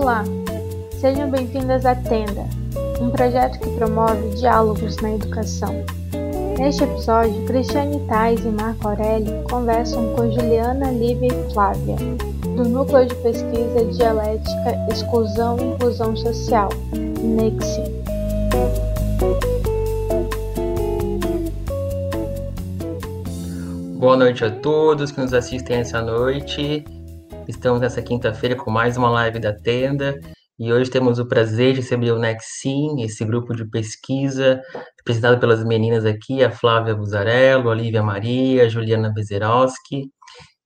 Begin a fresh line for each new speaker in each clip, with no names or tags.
Olá, sejam bem-vindas à Tenda, um projeto que promove diálogos na educação. Neste episódio, Cristiane Tais e Marco Aurélio conversam com Juliana, Lívia e Flávia, do Núcleo de Pesquisa Dialética, Exclusão e Inclusão Social, NEXI.
Boa noite a todos que nos assistem essa noite. Estamos nessa quinta-feira com mais uma live da Tenda. E hoje temos o prazer de receber o Nexim, esse grupo de pesquisa representado pelas meninas aqui, a Flávia Buzarello, a Maria, a Juliana Bezerowski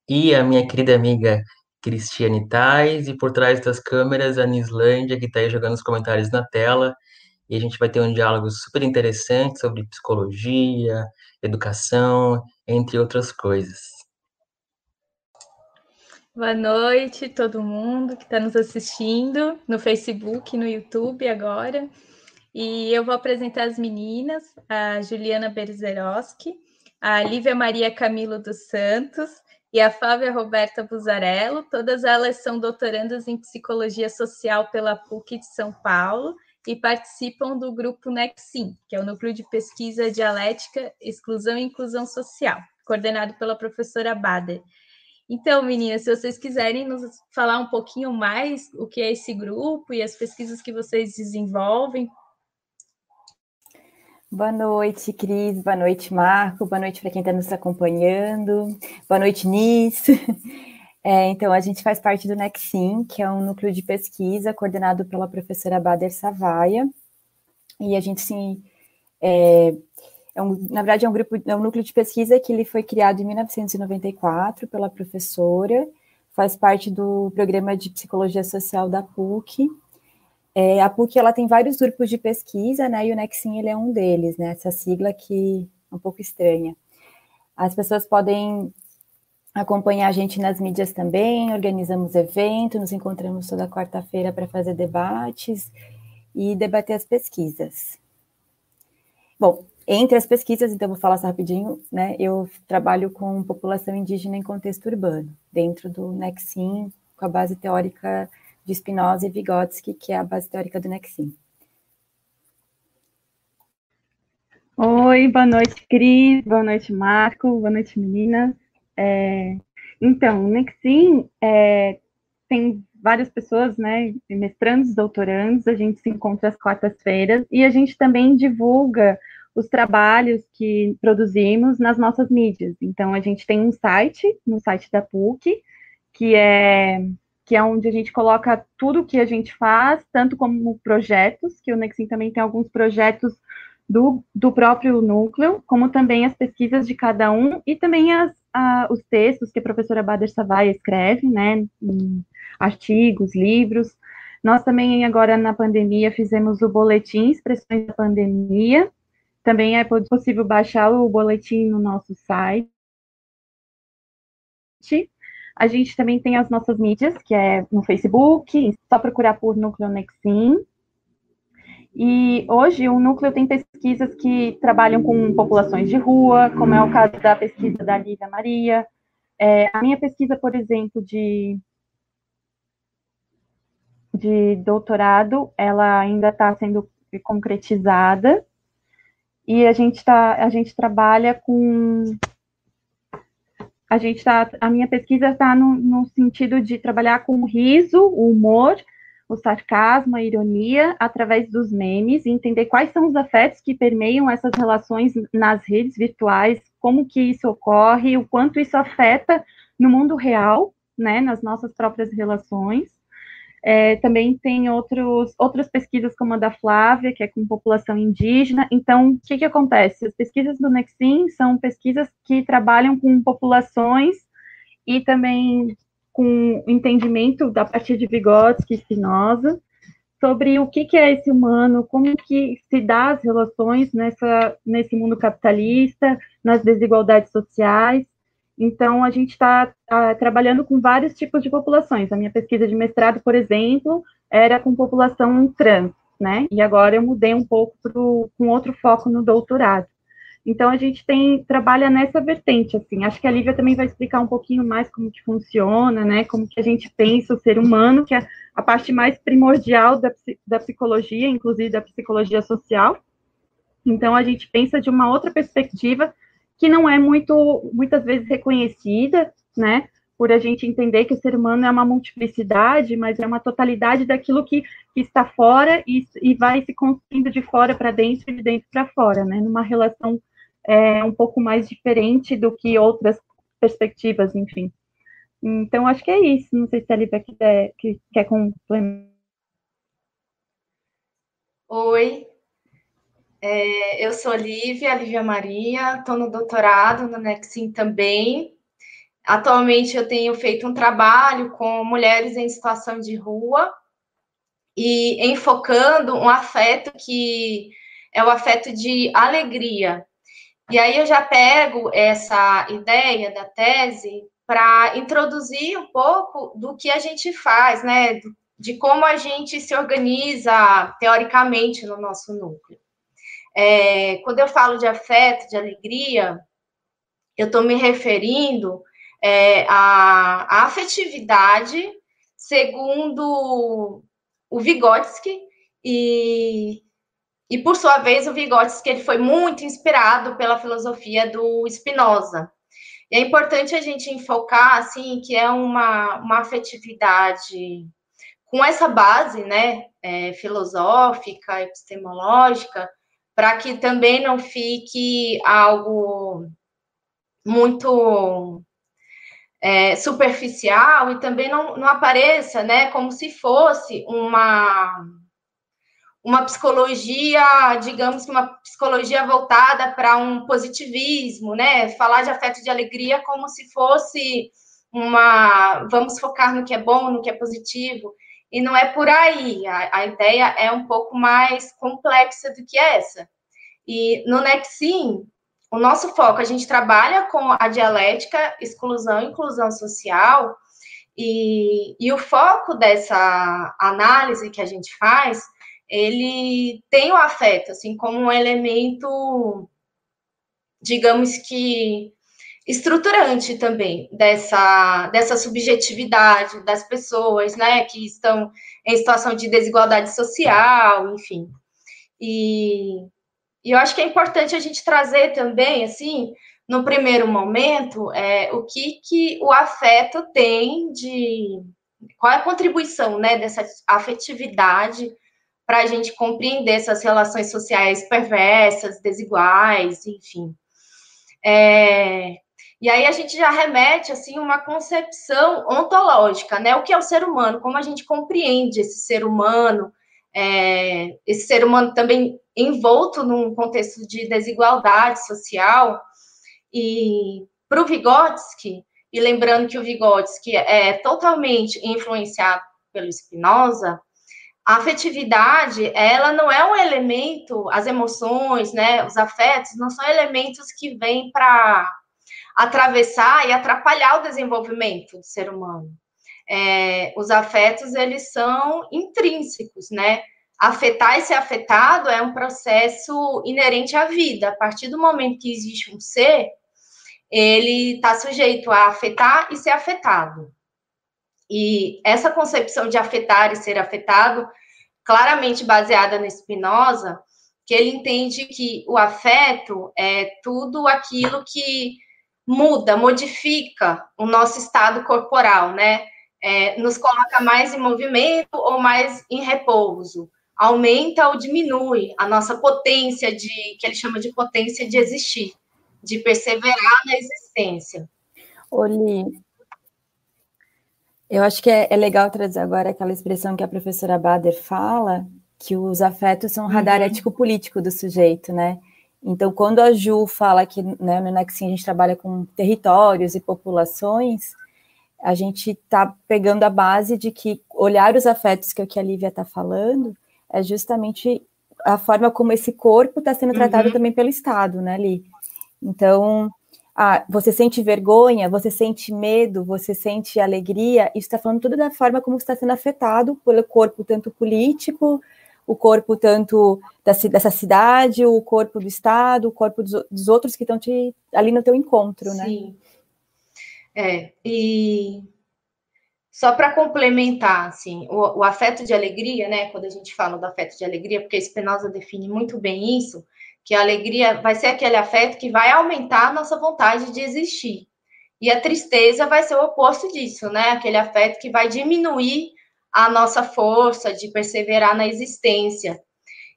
e a minha querida amiga Cristiane Tais, e por trás das câmeras a Nislândia, que está aí jogando os comentários na tela, e a gente vai ter um diálogo super interessante sobre psicologia, educação, entre outras coisas.
Boa noite, todo mundo que está nos assistindo no Facebook, no YouTube agora. E eu vou apresentar as meninas, a Juliana Berzerowski, a Lívia Maria Camilo dos Santos e a Flávia Roberta Buzarello. Todas elas são doutorandas em Psicologia Social pela PUC de São Paulo e participam do grupo NEXIM, que é o Núcleo de Pesquisa Dialética, Exclusão e Inclusão Social, coordenado pela professora Bader. Então, meninas, se vocês quiserem nos falar um pouquinho mais o que é esse grupo e as pesquisas que vocês desenvolvem.
Boa noite, Cris. Boa noite, Marco. Boa noite para quem está nos acompanhando. Boa noite, Nis. É, então, a gente faz parte do NEXIM, que é um núcleo de pesquisa coordenado pela professora Bader Savaia. E a gente, sim, é, é um, na verdade, é um grupo, é um núcleo de pesquisa que ele foi criado em 1994 pela professora, faz parte do programa de psicologia social da PUC. É, a PUC ela tem vários grupos de pesquisa, né? E o Nexim ele é um deles, né? Essa sigla que é um pouco estranha. As pessoas podem acompanhar a gente nas mídias também, organizamos eventos, nos encontramos toda quarta-feira para fazer debates e debater as pesquisas. Bom, entre as pesquisas, então vou falar só rapidinho, né? Eu trabalho com população indígena em contexto urbano, dentro do Nexim, com a base teórica de Spinoza e Vygotsky, que é a base teórica do Nexim.
Oi, boa noite, Cris, boa noite, Marco, boa noite, meninas. É, então, o Nexim é, tem várias pessoas, né, mestrandos, doutorandos, a gente se encontra às quartas-feiras e a gente também divulga os trabalhos que produzimos nas nossas mídias. Então, a gente tem um site, no site da PUC, que é que é onde a gente coloca tudo que a gente faz, tanto como projetos, que o Nexim também tem alguns projetos do, do próprio núcleo, como também as pesquisas de cada um, e também as, a, os textos que a professora Bader Savaia escreve, né, artigos, livros. Nós também, agora na pandemia, fizemos o boletim Expressões da Pandemia, também é possível baixar o boletim no nosso site. A gente também tem as nossas mídias, que é no Facebook, só procurar por Núcleo Nexim. E hoje o núcleo tem pesquisas que trabalham com populações de rua, como é o caso da pesquisa da Lívia Maria. É, a minha pesquisa, por exemplo, de, de doutorado, ela ainda está sendo concretizada e a gente tá, a gente trabalha com a gente está, a minha pesquisa está no, no, sentido de trabalhar com o riso, o humor, o sarcasmo, a ironia, através dos memes, entender quais são os afetos que permeiam essas relações nas redes virtuais, como que isso ocorre, o quanto isso afeta no mundo real, né, nas nossas próprias relações. É, também tem outros, outras pesquisas, como a da Flávia, que é com população indígena. Então, o que, que acontece? As pesquisas do Nexim são pesquisas que trabalham com populações e também com entendimento da partir de Vygotsky e Spinoza sobre o que, que é esse humano, como que se dá as relações nessa, nesse mundo capitalista, nas desigualdades sociais, então, a gente está tá trabalhando com vários tipos de populações. A minha pesquisa de mestrado, por exemplo, era com população trans, né? E agora eu mudei um pouco pro, com outro foco no doutorado. Então a gente tem trabalha nessa vertente, assim. Acho que a Lívia também vai explicar um pouquinho mais como que funciona, né? Como que a gente pensa o ser humano, que é a parte mais primordial da, da psicologia, inclusive da psicologia social. Então a gente pensa de uma outra perspectiva que não é muito muitas vezes reconhecida, né? Por a gente entender que o ser humano é uma multiplicidade, mas é uma totalidade daquilo que, que está fora e, e vai se construindo de fora para dentro e de dentro para fora, né? Numa relação é, um pouco mais diferente do que outras perspectivas, enfim. Então, acho que é isso. Não sei se a Lívia quer, quer complementar.
Oi, é, eu sou Lívia, Lívia Maria, estou no doutorado no Nexim também. Atualmente eu tenho feito um trabalho com mulheres em situação de rua e enfocando um afeto que é o afeto de alegria, e aí eu já pego essa ideia da tese para introduzir um pouco do que a gente faz, né? De como a gente se organiza teoricamente no nosso núcleo. É, quando eu falo de afeto, de alegria, eu estou me referindo é, à, à afetividade segundo o Vygotsky e e, por sua vez, o Vygotsky ele foi muito inspirado pela filosofia do Spinoza. E é importante a gente enfocar, assim, que é uma, uma afetividade com essa base, né, é, filosófica, epistemológica, para que também não fique algo muito é, superficial e também não, não apareça, né, como se fosse uma uma psicologia, digamos uma psicologia voltada para um positivismo, né? Falar de afeto de alegria como se fosse uma. Vamos focar no que é bom, no que é positivo. E não é por aí. A, a ideia é um pouco mais complexa do que essa. E no Nexim, o nosso foco, a gente trabalha com a dialética, exclusão e inclusão social. E, e o foco dessa análise que a gente faz ele tem o afeto, assim, como um elemento, digamos que estruturante também dessa, dessa subjetividade das pessoas, né, que estão em situação de desigualdade social, enfim. E, e eu acho que é importante a gente trazer também, assim, no primeiro momento, é, o que, que o afeto tem de. Qual é a contribuição né, dessa afetividade para a gente compreender essas relações sociais perversas, desiguais, enfim. É, e aí a gente já remete assim uma concepção ontológica, né? O que é o ser humano? Como a gente compreende esse ser humano? É, esse ser humano também envolto num contexto de desigualdade social. E para o Vygotsky, e lembrando que o Vygotsky é totalmente influenciado pelo Spinoza, a afetividade, ela não é um elemento, as emoções, né, os afetos, não são elementos que vêm para atravessar e atrapalhar o desenvolvimento do ser humano. É, os afetos, eles são intrínsecos, né? Afetar e ser afetado é um processo inerente à vida. A partir do momento que existe um ser, ele está sujeito a afetar e ser afetado. E essa concepção de afetar e ser afetado, claramente baseada no Spinoza, que ele entende que o afeto é tudo aquilo que muda, modifica o nosso estado corporal, né? É, nos coloca mais em movimento ou mais em repouso, aumenta ou diminui a nossa potência de, que ele chama de potência de existir, de perseverar na existência.
Oli, eu acho que é, é, legal trazer agora aquela expressão que a professora Bader fala, que os afetos são o radar uhum. ético-político do sujeito, né? Então, quando a Ju fala que né, no Nexim a gente trabalha com territórios e populações, a gente está pegando a base de que olhar os afetos, que é o que a Lívia está falando, é justamente a forma como esse corpo está sendo tratado uhum. também pelo Estado, né, Li? Então, ah, você sente vergonha, você sente medo, você sente alegria, isso está falando tudo da forma como está sendo afetado pelo corpo, tanto político, o corpo tanto dessa cidade, o corpo do Estado, o corpo dos, outros que estão ali no teu encontro, né? Sim.
É, e só para complementar, assim, o, o, afeto de alegria, né? Quando a gente fala do afeto de alegria, porque Spinoza define muito bem isso, que a alegria vai ser aquele afeto que vai aumentar a nossa vontade de existir. E a tristeza vai ser o oposto disso, né? Aquele afeto que vai diminuir a nossa força de perseverar na existência.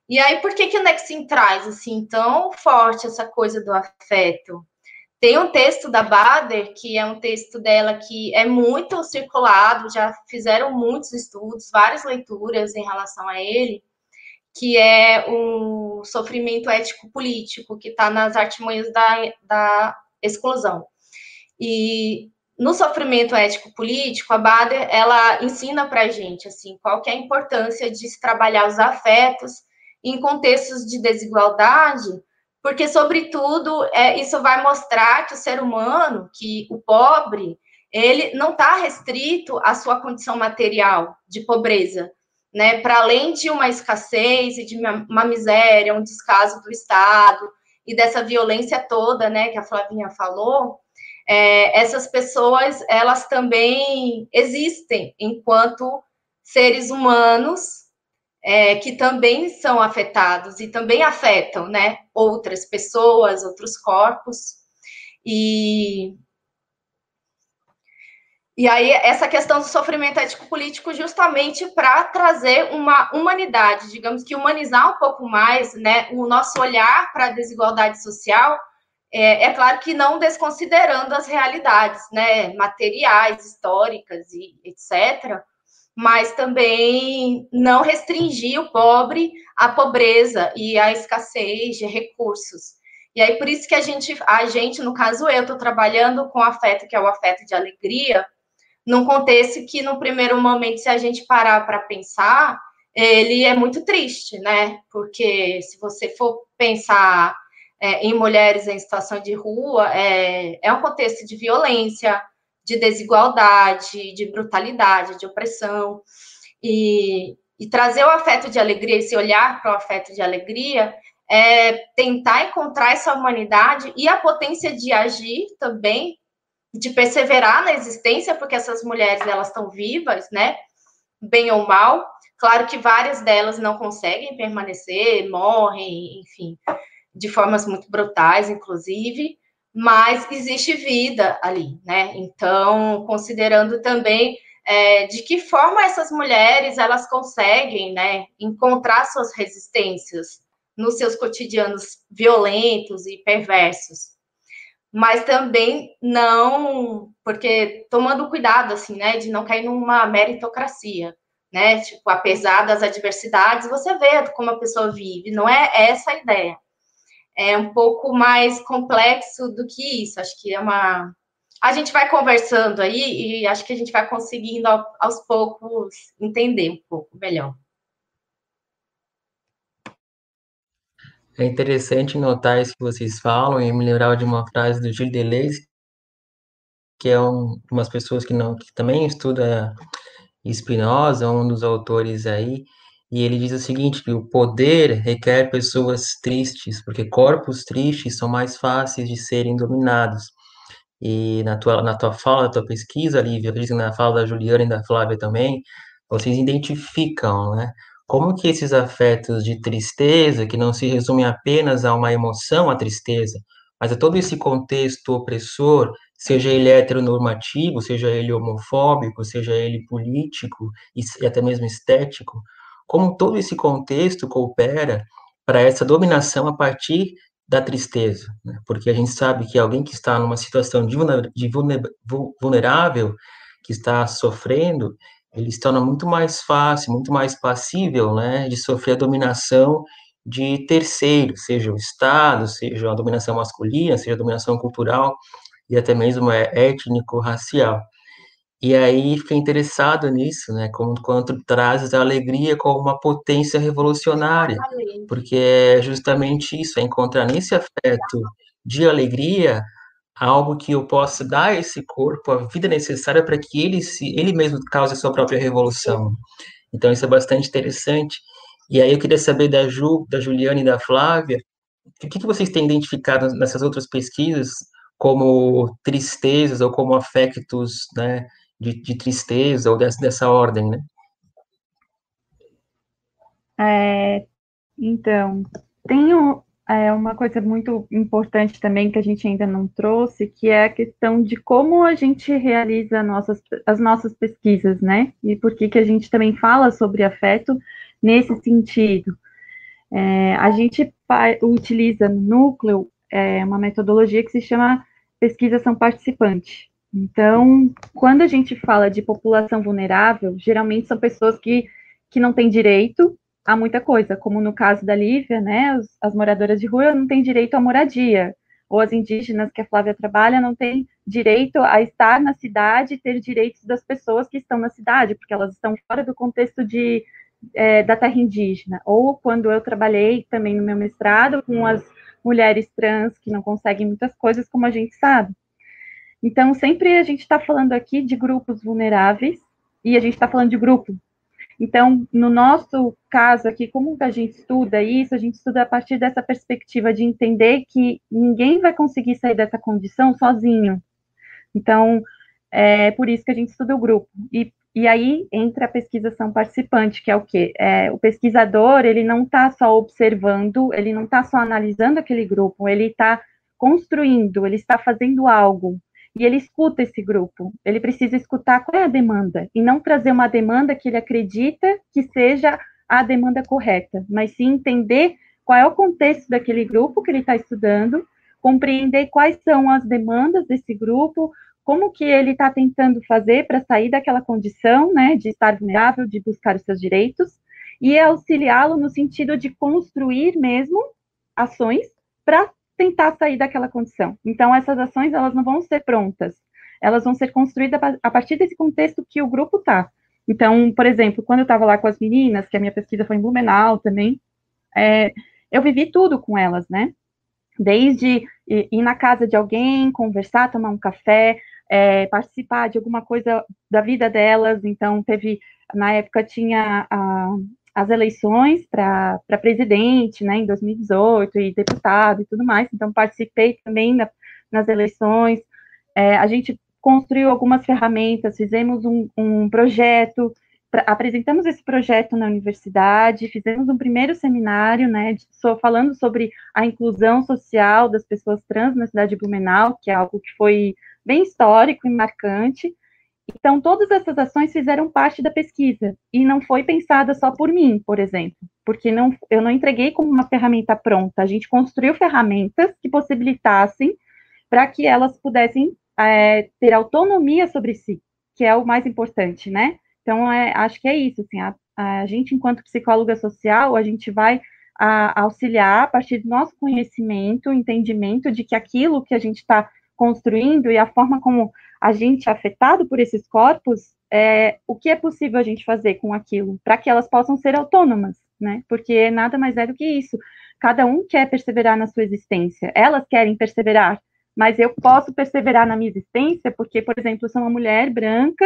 E aí, por que, que o Nexim traz assim tão forte essa coisa do afeto? Tem um texto da Bader, que é um texto dela que é muito circulado, já fizeram muitos estudos, várias leituras em relação a ele, que é o sofrimento ético-político, que está nas artimanhas da, da exclusão. E no sofrimento ético-político, a Bader, ela ensina para a gente, assim, qual que é a importância de se trabalhar os afetos em contextos de desigualdade, porque, sobretudo, é, isso vai mostrar que o ser humano, que o pobre, ele não está restrito à sua condição material de pobreza, né? Para além de uma escassez e de uma miséria, um descaso do Estado e dessa violência toda, né, que a Flavinha falou, é, essas pessoas elas também existem enquanto seres humanos é, que também são afetados e também afetam, né, outras pessoas, outros corpos. E e aí, essa questão do sofrimento ético-político, justamente para trazer uma humanidade, digamos que humanizar um pouco mais né, o nosso olhar para a desigualdade social, é, é, claro que não desconsiderando as realidades, né, materiais, históricas e etc., mas também não restringir o pobre à pobreza e à escassez de recursos. E aí, por isso que a gente, a gente, no caso eu, estou trabalhando com afeto, que é o afeto de alegria, num contexto que, no primeiro momento, se a gente parar para pensar, ele é muito triste, né? Porque se você for pensar é, em mulheres em situação de rua, é, é um contexto de violência, de desigualdade, de brutalidade, de opressão. E, e trazer o afeto de alegria, esse olhar para o afeto de alegria, é tentar encontrar essa humanidade e a potência de agir também, de perseverar na existência, porque essas mulheres elas estão vivas, né? Bem ou mal. Claro que várias delas não conseguem permanecer, morrem, enfim de formas muito brutais, inclusive, mas existe vida ali, né? Então, considerando também é, de que forma essas mulheres elas conseguem, né, encontrar suas resistências nos seus cotidianos violentos e perversos, mas também não, porque tomando cuidado assim, né, de não cair numa meritocracia, né? Tipo, apesar das adversidades, você vê como a pessoa vive, não é essa a ideia é um pouco mais complexo do que isso. Acho que é uma. A gente vai conversando aí e acho que a gente vai conseguindo aos poucos entender um pouco melhor.
É interessante notar isso que vocês falam e me lembrar de uma frase do Gilles Deleuze, que é um, umas pessoas que não que também estuda Spinoza, um dos autores aí, e ele diz o seguinte, que o poder requer pessoas tristes, porque corpos tristes são mais fáceis de serem dominados. E na tua, na tua fala, na tua pesquisa, Lívia, acredito na fala da Juliana e da Flávia também, vocês identificam, né? Como que esses afetos de tristeza, que não se resumem apenas a uma emoção, a tristeza, mas a todo esse contexto opressor, seja ele heteronormativo, seja ele homofóbico, seja ele político e até mesmo estético, como todo esse contexto coopera para essa dominação a partir da tristeza, né? porque a gente sabe que alguém que está numa situação de vulnerável, que está sofrendo, ele se torna muito mais fácil, muito mais passível, né, de sofrer a dominação de terceiros, seja o Estado, seja a dominação masculina, seja a dominação cultural e até mesmo é, étnico-racial. E aí fiquei interessado nisso, né? Como quanto trazes a alegria como uma potência revolucionária, porque é justamente isso, é encontrar nesse afeto de alegria algo que eu possa dar a esse corpo a vida necessária para que ele se ele mesmo cause a sua própria revolução. Então isso é bastante interessante. E aí eu queria saber da Ju, da Juliana e da Flávia, o que, que vocês têm identificado nessas outras pesquisas como tristezas ou como afectos, né, de, de tristeza ou dessa, dessa ordem, né?
É, então, tenho é, uma coisa muito importante também que a gente ainda não trouxe, que é a questão de como a gente realiza nossas, as nossas pesquisas, né? E por que, que a gente também fala sobre afeto nesse sentido. É, a gente utiliza no núcleo é, uma metodologia que se chama pesquisação participante. Então, quando a gente fala de população vulnerável, geralmente são pessoas que, que não têm direito a muita coisa, como no caso da Lívia, né, as, as moradoras de rua não têm direito à moradia, ou as indígenas que a Flávia trabalha não têm direito a estar na cidade e ter direitos das pessoas que estão na cidade, porque elas estão fora do contexto de, é, da terra indígena. Ou quando eu trabalhei também no meu mestrado com as mulheres trans que não conseguem muitas coisas, como a gente sabe. Então, sempre a gente está falando aqui de grupos vulneráveis, e a gente está falando de grupo. Então, no nosso caso aqui, como que a gente estuda isso? A gente estuda a partir dessa perspectiva de entender que ninguém vai conseguir sair dessa condição sozinho. Então, é por isso que a gente estuda o grupo. E, e aí entra a pesquisação participante, que é o quê? É, o pesquisador, ele não está só observando, ele não está só analisando aquele grupo, ele está construindo, ele está fazendo algo e ele escuta esse grupo. Ele precisa escutar qual é a demanda e não trazer uma demanda que ele acredita que seja a demanda correta, mas sim entender qual é o contexto daquele grupo que ele está estudando, compreender quais são as demandas desse grupo, como que ele está tentando fazer para sair daquela condição, né, de estar vulnerável, de buscar os seus direitos, e auxiliá-lo no sentido de construir mesmo ações para tentar sair daquela condição. Então, essas ações, elas não vão ser prontas, elas vão ser construídas a partir desse contexto que o grupo está. Então, por exemplo, quando eu estava lá com as meninas, que a minha pesquisa foi em Blumenau também, é, eu vivi tudo com elas, né? Desde ir na casa de alguém, conversar, tomar um café, é, participar de alguma coisa da vida delas. Então, teve, na época, tinha a, as eleições para presidente, né, em 2018, e deputado e tudo mais, então participei também na, nas eleições, é, a gente construiu algumas ferramentas, fizemos um, um projeto, pra, apresentamos esse projeto na universidade, fizemos um primeiro seminário, né, de, so, falando sobre a inclusão social das pessoas trans na cidade de Blumenau, que é algo que foi bem histórico e marcante, então, todas essas ações fizeram parte da pesquisa e não foi pensada só por mim, por exemplo, porque não, eu não entreguei como uma ferramenta pronta. A gente construiu ferramentas que possibilitassem para que elas pudessem é, ter autonomia sobre si, que é o mais importante, né? Então, é, acho que é isso. Assim, a, a gente, enquanto psicóloga social, a gente vai a, auxiliar a partir do nosso conhecimento, entendimento de que aquilo que a gente está construindo e a forma como a gente é afetado por esses corpos, é, o que é possível a gente fazer com aquilo, para que elas possam ser autônomas, né? Porque nada mais é do que isso. Cada um quer perseverar na sua existência, elas querem perseverar, mas eu posso perseverar na minha existência porque, por exemplo, eu sou uma mulher branca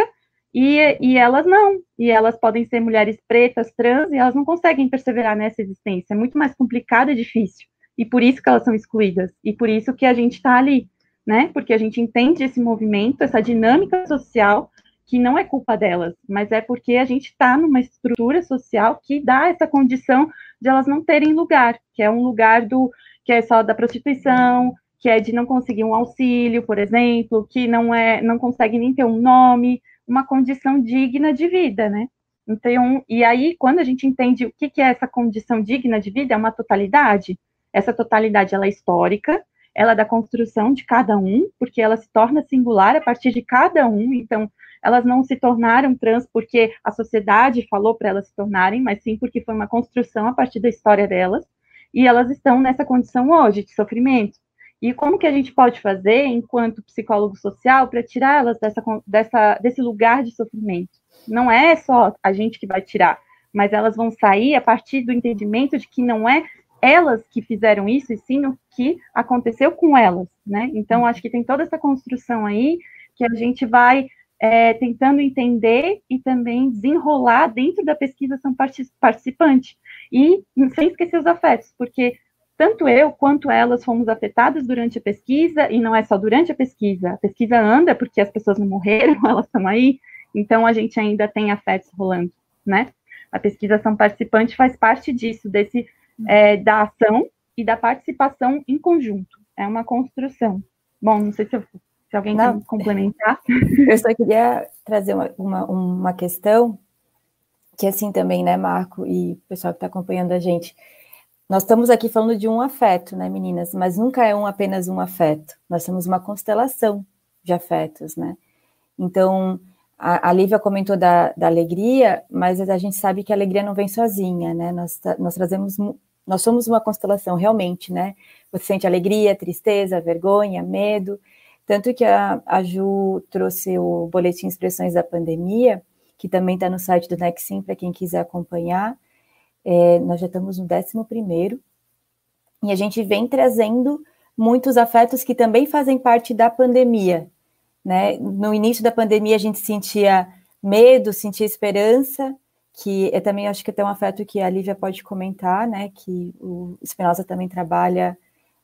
e, e elas não, e elas podem ser mulheres pretas, trans, e elas não conseguem perseverar nessa existência, é muito mais complicado e difícil, e por isso que elas são excluídas, e por isso que a gente está ali, né? Porque a gente entende esse movimento, essa dinâmica social, que não é culpa delas, mas é porque a gente está numa estrutura social que dá essa condição de elas não terem lugar, que é um lugar do que é só da prostituição, que é de não conseguir um auxílio, por exemplo, que não é, não consegue nem ter um nome, uma condição digna de vida, né? Então, e aí, quando a gente entende o que, que é essa condição digna de vida, é uma totalidade. Essa totalidade, ela é histórica, ela é da construção de cada um, porque ela se torna singular a partir de cada um, então elas não se tornaram trans porque a sociedade falou para elas se tornarem, mas sim porque foi uma construção a partir da história delas, e elas estão nessa condição hoje de sofrimento. E como que a gente pode fazer, enquanto psicólogo social, para tirar elas dessa, dessa, desse lugar de sofrimento? Não é só a gente que vai tirar, mas elas vão sair a partir do entendimento de que não é elas que fizeram isso, e sim o que aconteceu com elas, né? Então, acho que tem toda essa construção aí que a gente vai é, tentando entender e também desenrolar dentro da pesquisa são participante. E sem esquecer os afetos, porque tanto eu quanto elas fomos afetadas durante a pesquisa, e não é só durante a pesquisa, a pesquisa anda porque as pessoas não morreram, elas estão aí, então a gente ainda tem afetos rolando, né? A pesquisa são participante faz parte disso, desse é, da ação e da participação em conjunto. É uma construção. Bom, não sei se, eu, se alguém não. quer complementar.
Eu só queria trazer uma, uma, uma questão que assim também, né, Marco e o pessoal que está acompanhando a gente. Nós estamos aqui falando de um afeto, né, meninas? Mas nunca é um apenas um afeto. Nós temos uma constelação de afetos, né? Então, a, a Lívia comentou da, da, alegria, mas a gente sabe que a alegria não vem sozinha, né? Nós, nós trazemos, nós somos uma constelação realmente, né? Você sente alegria, tristeza, vergonha, medo. Tanto que a, a Ju trouxe o boletim Expressões da Pandemia, que também está no site do Nexim, para quem quiser acompanhar. É, nós já estamos no 11 primeiro, e a gente vem trazendo muitos afetos que também fazem parte da pandemia, né? No início da pandemia, a gente sentia medo, sentia esperança, que eu também acho que tem um afeto que a Lívia pode comentar, né? Que o Spinoza também trabalha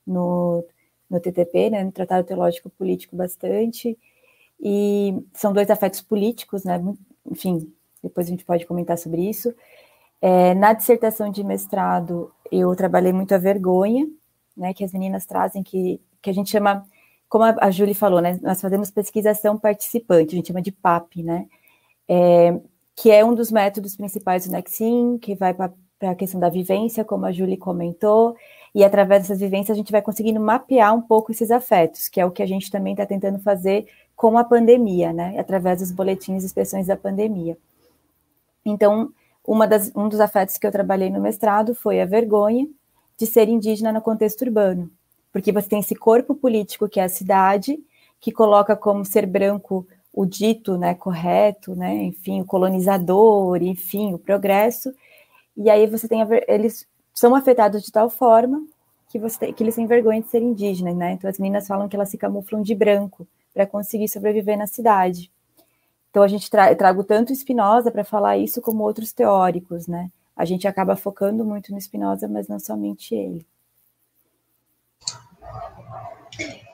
no, no TTP, né? No Tratado Teológico Político, bastante. E são dois afetos políticos, né? Enfim, depois a gente pode comentar sobre isso. É, na dissertação de mestrado, eu trabalhei muito a vergonha, né? Que as meninas trazem, que, que a gente chama como a, a Julie falou, né, nós fazemos pesquisação participante, a gente chama de PAP, né, é, que é um dos métodos principais do Nexim, que vai para a questão da vivência, como a Julie comentou, e através dessas vivências a gente vai conseguindo mapear um pouco esses afetos, que é o que a gente também está tentando fazer com a pandemia, né, através dos boletins e expressões da pandemia. Então, uma das, um dos afetos que eu trabalhei no mestrado foi a vergonha de ser indígena no contexto urbano. Porque você tem esse corpo político que é a cidade, que coloca como ser branco o dito, né, correto, né, enfim, o colonizador, enfim, o progresso, e aí você tem, a, eles são afetados de tal forma que, você que eles têm vergonha de ser indígenas, né, então as meninas falam que elas se camuflam de branco para conseguir sobreviver na cidade. Então a gente tra trago tanto Spinoza para falar isso como outros teóricos, né, a gente acaba focando muito no Spinoza, mas não somente ele.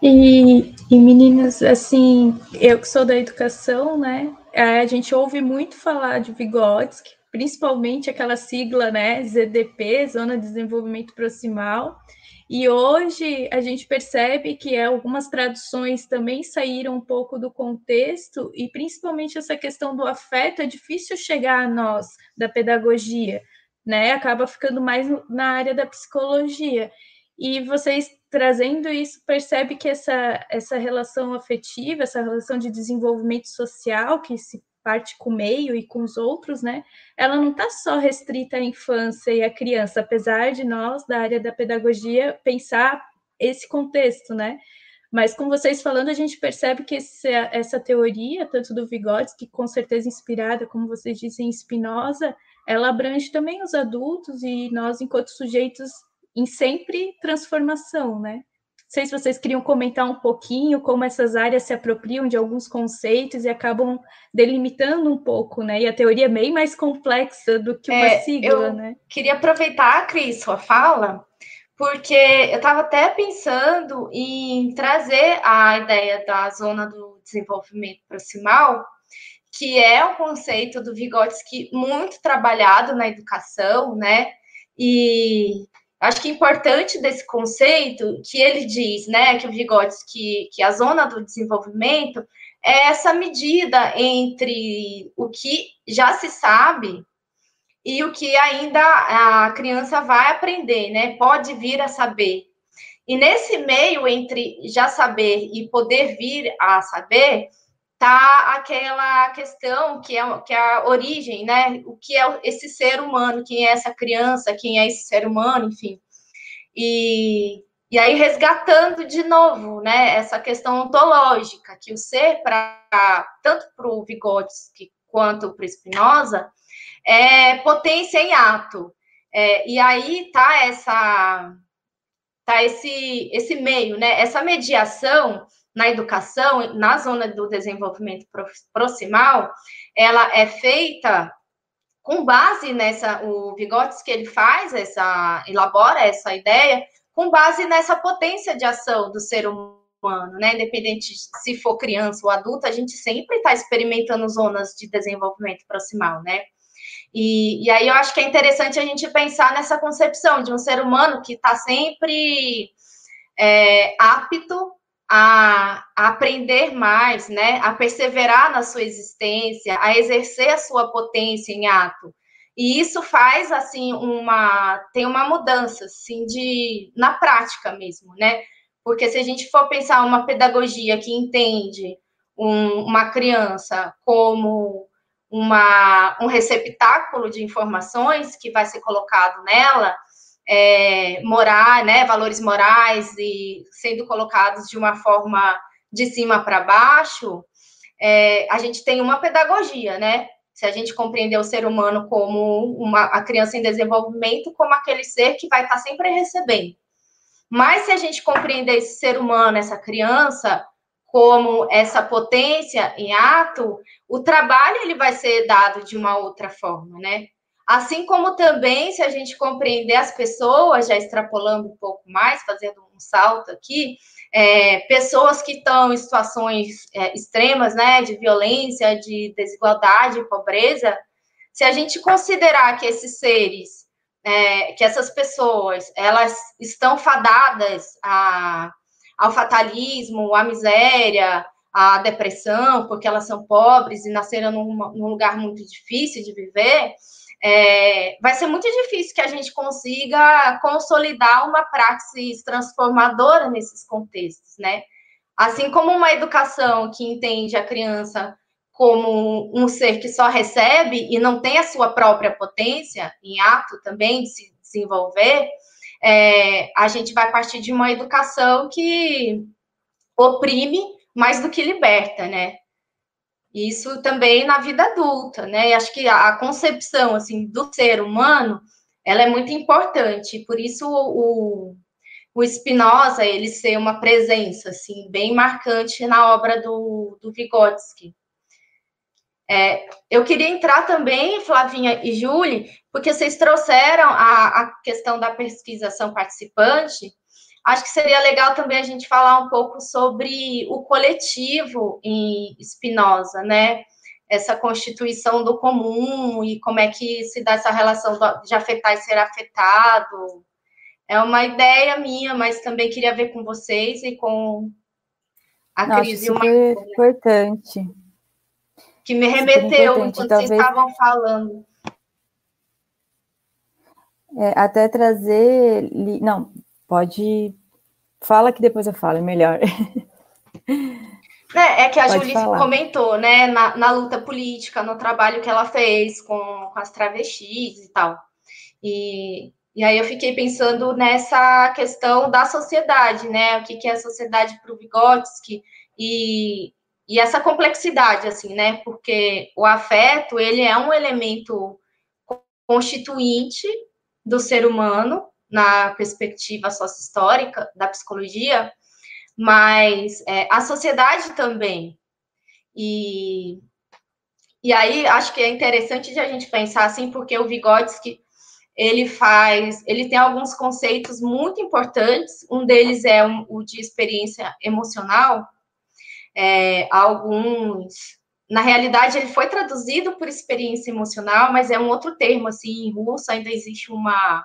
E, e meninas, assim, eu que sou da educação, né? A gente ouve muito falar de Vygotsky, principalmente aquela sigla, né? ZDP, Zona de Desenvolvimento Proximal. E hoje a gente percebe que algumas traduções também saíram um pouco do contexto, e principalmente essa questão do afeto é difícil chegar a nós, da pedagogia, né? Acaba ficando mais na área da psicologia. E vocês trazendo isso, percebe que essa, essa relação afetiva, essa relação de desenvolvimento social que se parte com o meio e com os outros, né? Ela não está só restrita à infância e à criança, apesar de nós, da área da pedagogia, pensar esse contexto, né? Mas com vocês falando, a gente percebe que esse, essa teoria, tanto do Vygotsky, com certeza inspirada, como vocês dizem, em Spinoza, ela abrange também os adultos e nós, enquanto sujeitos em sempre transformação, né? Não sei se vocês queriam comentar um pouquinho como essas áreas se apropriam de alguns conceitos e acabam delimitando um pouco, né? E a teoria é bem mais complexa do que uma é, sigla,
eu
né?
Queria aproveitar, Cris, sua fala, porque eu estava até pensando em trazer a ideia da zona do desenvolvimento proximal, que é um conceito do Vygotsky muito trabalhado na educação, né? E Acho que é importante desse conceito que ele diz, né, que o Vygotsky, que, que a zona do desenvolvimento é essa medida entre o que já se sabe e o que ainda a criança vai aprender, né? Pode vir a saber. E nesse meio entre já saber e poder vir a saber, tá aquela questão que é, que é a origem, né? O que é esse ser humano, quem é essa criança, quem é esse ser humano, enfim. E, e aí resgatando de novo, né, essa questão ontológica, que o ser, para tanto para o Vygotsky quanto para Spinoza, é potência em ato. É, e aí tá essa tá esse esse meio, né? Essa mediação na educação, na zona do desenvolvimento proximal, ela é feita com base nessa, o Vygotsky ele faz essa, elabora essa ideia com base nessa potência de ação do ser humano, né? Independente se for criança ou adulto, a gente sempre está experimentando zonas de desenvolvimento proximal, né? E, e, aí eu acho que é interessante a gente pensar nessa concepção de um ser humano que está sempre é, apto a, aprender mais, né? A perseverar na sua existência, a exercer a sua potência em ato. E isso faz assim uma tem uma mudança assim de na prática mesmo, né? Porque se a gente for pensar uma pedagogia que entende um, uma criança como uma, um receptáculo de informações que vai ser colocado nela, é, morar, né, valores morais e sendo colocados de uma forma de cima para baixo, é, a gente tem uma pedagogia, né? Se a gente compreender o ser humano como uma a criança em desenvolvimento, como aquele ser que vai estar sempre recebendo. Mas se a gente compreender esse ser humano, essa criança, como essa potência em ato, o trabalho ele vai ser dado de uma outra forma, né? Assim como também, se a gente compreender as pessoas, já extrapolando um pouco mais, fazendo um salto aqui, é, pessoas que estão em situações é, extremas, né, de violência, de desigualdade, pobreza, se a gente considerar que esses seres, é, que essas pessoas, elas estão fadadas a ao fatalismo, à miséria, à depressão, porque elas são pobres e nasceram num, num lugar muito difícil de viver, é, vai ser muito difícil que a gente consiga consolidar uma praxis transformadora nesses contextos, né? Assim como uma educação que entende a criança como um ser que só recebe e não tem a sua própria potência em ato também de se desenvolver, é, a gente vai partir de uma educação que oprime mais do que liberta, né? Isso também na vida adulta, né? Acho que a, concepção assim do ser humano ela é muito importante. Por isso o, o Spinoza ele ser uma presença assim bem marcante na obra do, do Vygotsky. É, eu queria entrar também, Flavinha e Júlia, porque vocês trouxeram a, a questão da pesquisação participante. Acho que seria legal também a gente falar um pouco sobre o coletivo em Spinoza, né? Essa constituição do comum e como é que se dá essa relação de afetar e ser afetado. É uma ideia minha, mas também queria ver com vocês e com a
Nossa,
Cris
e o Marcos. importante
que me remeteu enquanto talvez... vocês estavam falando.
É, até trazer. Não, pode. Fala que depois eu falo, é melhor.
É, é que a Julie comentou, né, na, na, luta política, no trabalho que ela fez com, com as travestis e tal. E, e aí eu fiquei pensando nessa questão da sociedade, né? O que, que é a sociedade para o Vygotsky e, e essa complexidade, assim, né? Porque o afeto, ele é um elemento constituinte do ser humano, na perspectiva sócio-histórica da psicologia, mas é, a sociedade também. E, e aí, acho que é interessante de a gente pensar assim, porque o Vygotsky, ele faz, ele tem alguns conceitos muito importantes, um deles é um, o de experiência emocional, é, alguns. Na realidade, ele foi traduzido por experiência emocional, mas é um outro termo, assim, em russo ainda existe uma,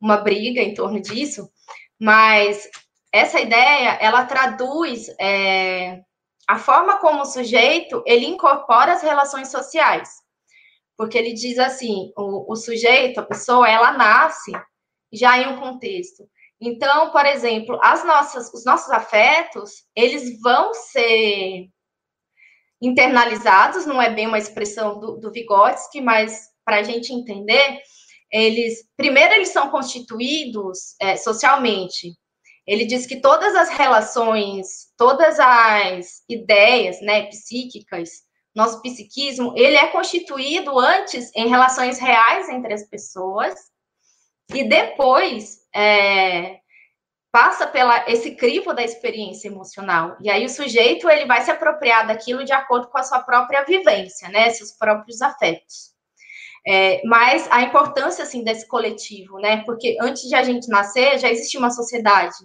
uma briga em torno disso, mas essa ideia, ela traduz é, a forma como o sujeito, ele incorpora as relações sociais, porque ele diz assim, o, o sujeito, a pessoa, ela nasce já em um contexto, então, por exemplo, as nossas, os nossos afetos, eles vão ser internalizados, não é bem uma expressão do, do Vygotsky, mas para a gente entender, eles, primeiro, eles são constituídos é, socialmente. Ele diz que todas as relações, todas as ideias, né, psíquicas, nosso psiquismo, ele é constituído antes em relações reais entre as pessoas, e depois é, passa pela esse crivo da experiência emocional. E aí o sujeito ele vai se apropriar daquilo de acordo com a sua própria vivência, né, seus próprios afetos. É, mas a importância assim desse coletivo, né? Porque antes de a gente nascer já existia uma sociedade,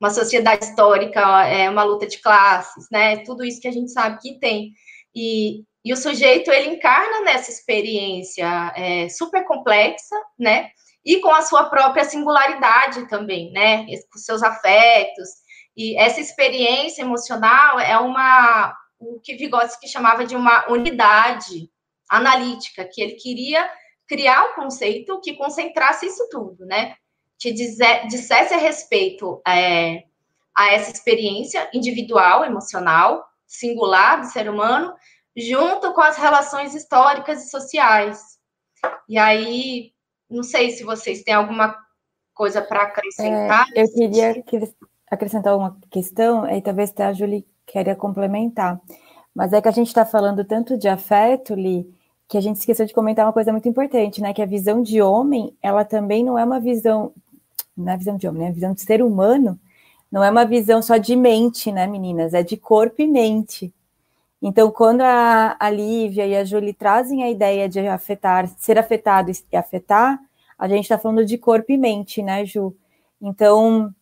uma sociedade histórica, é, uma luta de classes, né? Tudo isso que a gente sabe que tem. E, e o sujeito ele encarna nessa experiência é, super complexa, né? e com a sua própria singularidade também, né? Com seus afetos. E essa experiência emocional é uma o que Vygotsky chamava de uma unidade analítica, que ele queria criar um conceito que concentrasse isso tudo, né? Que dizer, dissesse a respeito é, a essa experiência individual, emocional, singular do ser humano, junto com as relações históricas e sociais. E aí, não sei se vocês têm alguma coisa para acrescentar.
É, eu queria acrescentar uma questão, e talvez a Julie queria complementar. Mas é que a gente está falando tanto de afeto, Li, que a gente esqueceu de comentar uma coisa muito importante, né? Que a visão de homem, ela também não é uma visão, não é visão de homem, né? A visão de ser humano não é uma visão só de mente, né, meninas? É de corpo e mente. Então, quando a, a Lívia e a Julie trazem a ideia de afetar, ser afetado e afetar, a gente está falando de corpo e mente, né, Ju? Então,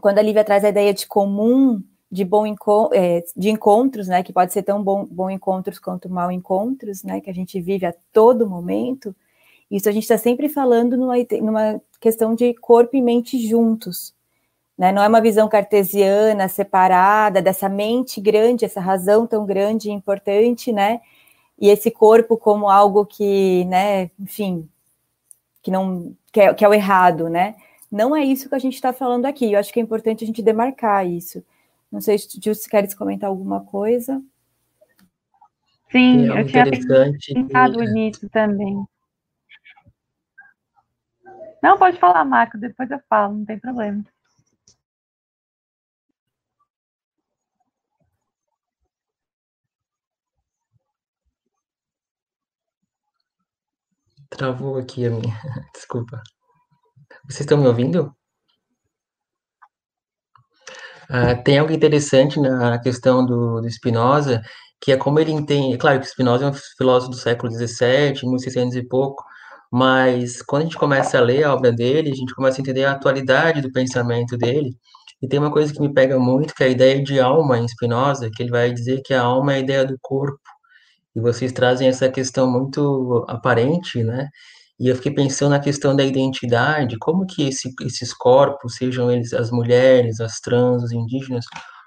quando a Lívia traz a ideia de comum, de bom é, de encontros, né, que pode ser tão bom, bom encontros quanto mal encontros, né, que a gente vive a todo momento, isso a gente está sempre falando numa, numa questão de corpo e mente juntos. Né? Não é uma visão cartesiana, separada, dessa mente grande, essa razão tão grande e importante, né? E esse corpo como algo que, né, enfim, que não que é, que é o errado, né? Não é isso que a gente está falando aqui. Eu acho que é importante a gente demarcar isso. Não sei se você queres comentar alguma coisa.
Sim, eu tinha pensado nisso também. Não, pode falar, Marco, depois eu falo, não tem problema.
Travou aqui a minha. Desculpa. Vocês estão me ouvindo? Ah, tem algo interessante na questão do, do Spinoza, que é como ele entende. É claro que Spinoza é um filósofo do século XVII, 1600 e pouco, mas quando a gente começa a ler a obra dele, a gente começa a entender a atualidade do pensamento dele. E tem uma coisa que me pega muito, que é a ideia de alma em Spinoza, que ele vai dizer que a alma é a ideia do corpo e vocês trazem essa questão muito aparente, né? E eu fiquei pensando na questão da identidade, como que esse, esses corpos, sejam eles as mulheres, as trans, os indígenas,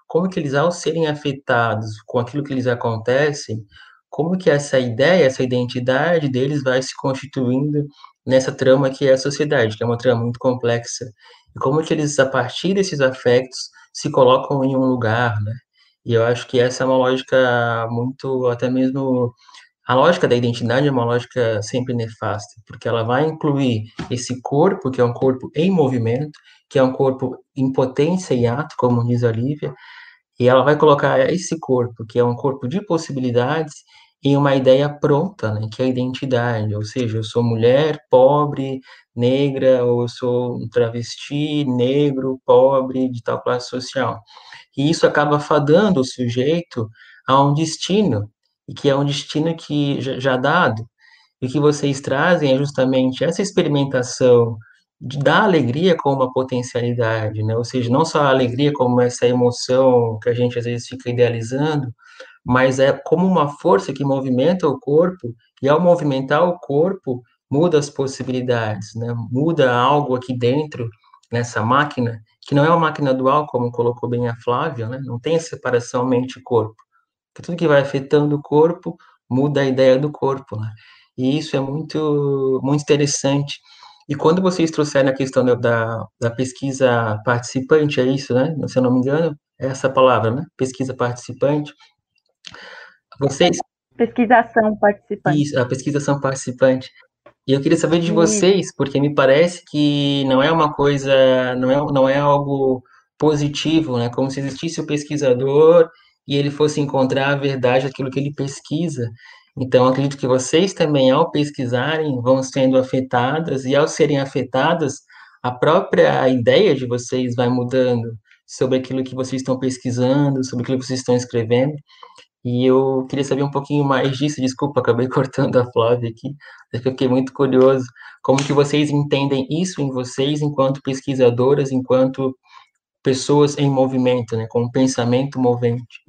como que eles, ao serem afetados com aquilo que lhes acontece, como que essa ideia, essa identidade deles vai se constituindo nessa trama que é a sociedade, que é uma trama muito complexa, e como que eles, a partir desses afetos, se colocam em um lugar, né? E eu acho que essa é uma lógica muito, até mesmo, a lógica da identidade é uma lógica sempre nefasta, porque ela vai incluir esse corpo, que é um corpo em movimento, que é um corpo em potência e ato, como diz a Lívia, e ela vai colocar esse corpo, que é um corpo de possibilidades, em uma ideia pronta, né, que é a identidade, ou seja, eu sou mulher, pobre, negra, ou eu sou um travesti, negro, pobre, de tal classe social. E isso acaba fadando o sujeito a um destino, e que é um destino que já, já dado. E que vocês trazem é justamente essa experimentação de dar alegria como uma potencialidade, né? Ou seja, não só a alegria como essa emoção que a gente às vezes fica idealizando, mas é como uma força que movimenta o corpo, e ao movimentar o corpo, muda as possibilidades, né? Muda algo aqui dentro nessa máquina que não é uma máquina dual, como colocou bem a Flávia, né? não tem separação mente-corpo. Tudo que vai afetando o corpo muda a ideia do corpo. Né? E isso é muito, muito interessante. E quando vocês trouxeram a questão da, da pesquisa participante, é isso, né? Se eu não me engano, é essa palavra, né? Pesquisa participante. Vocês.
Pesquisação participante.
Isso, a pesquisação participante. E eu queria saber de vocês, porque me parece que não é uma coisa, não é, não é algo positivo, né? Como se existisse o pesquisador e ele fosse encontrar a verdade daquilo que ele pesquisa. Então, acredito que vocês também, ao pesquisarem, vão sendo afetadas, e ao serem afetadas, a própria ideia de vocês vai mudando sobre aquilo que vocês estão pesquisando, sobre aquilo que vocês estão escrevendo. E eu queria saber um pouquinho mais disso. Desculpa, acabei cortando a Flávia aqui, porque eu fiquei muito curioso. Como que vocês entendem isso em vocês, enquanto pesquisadoras, enquanto pessoas em movimento, né, com um pensamento movente?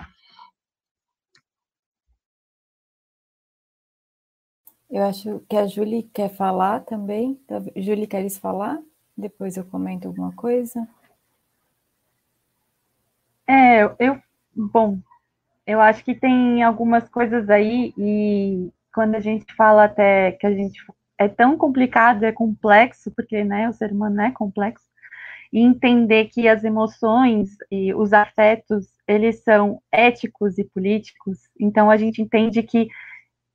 Eu acho que a Julie quer falar também. Julie, queres falar? Depois eu comento alguma coisa.
É, eu, bom, eu acho que tem algumas coisas aí, e quando a gente fala até que a gente é tão complicado, é complexo, porque né, o ser humano é complexo, e entender que as emoções e os afetos, eles são éticos e políticos, então a gente entende que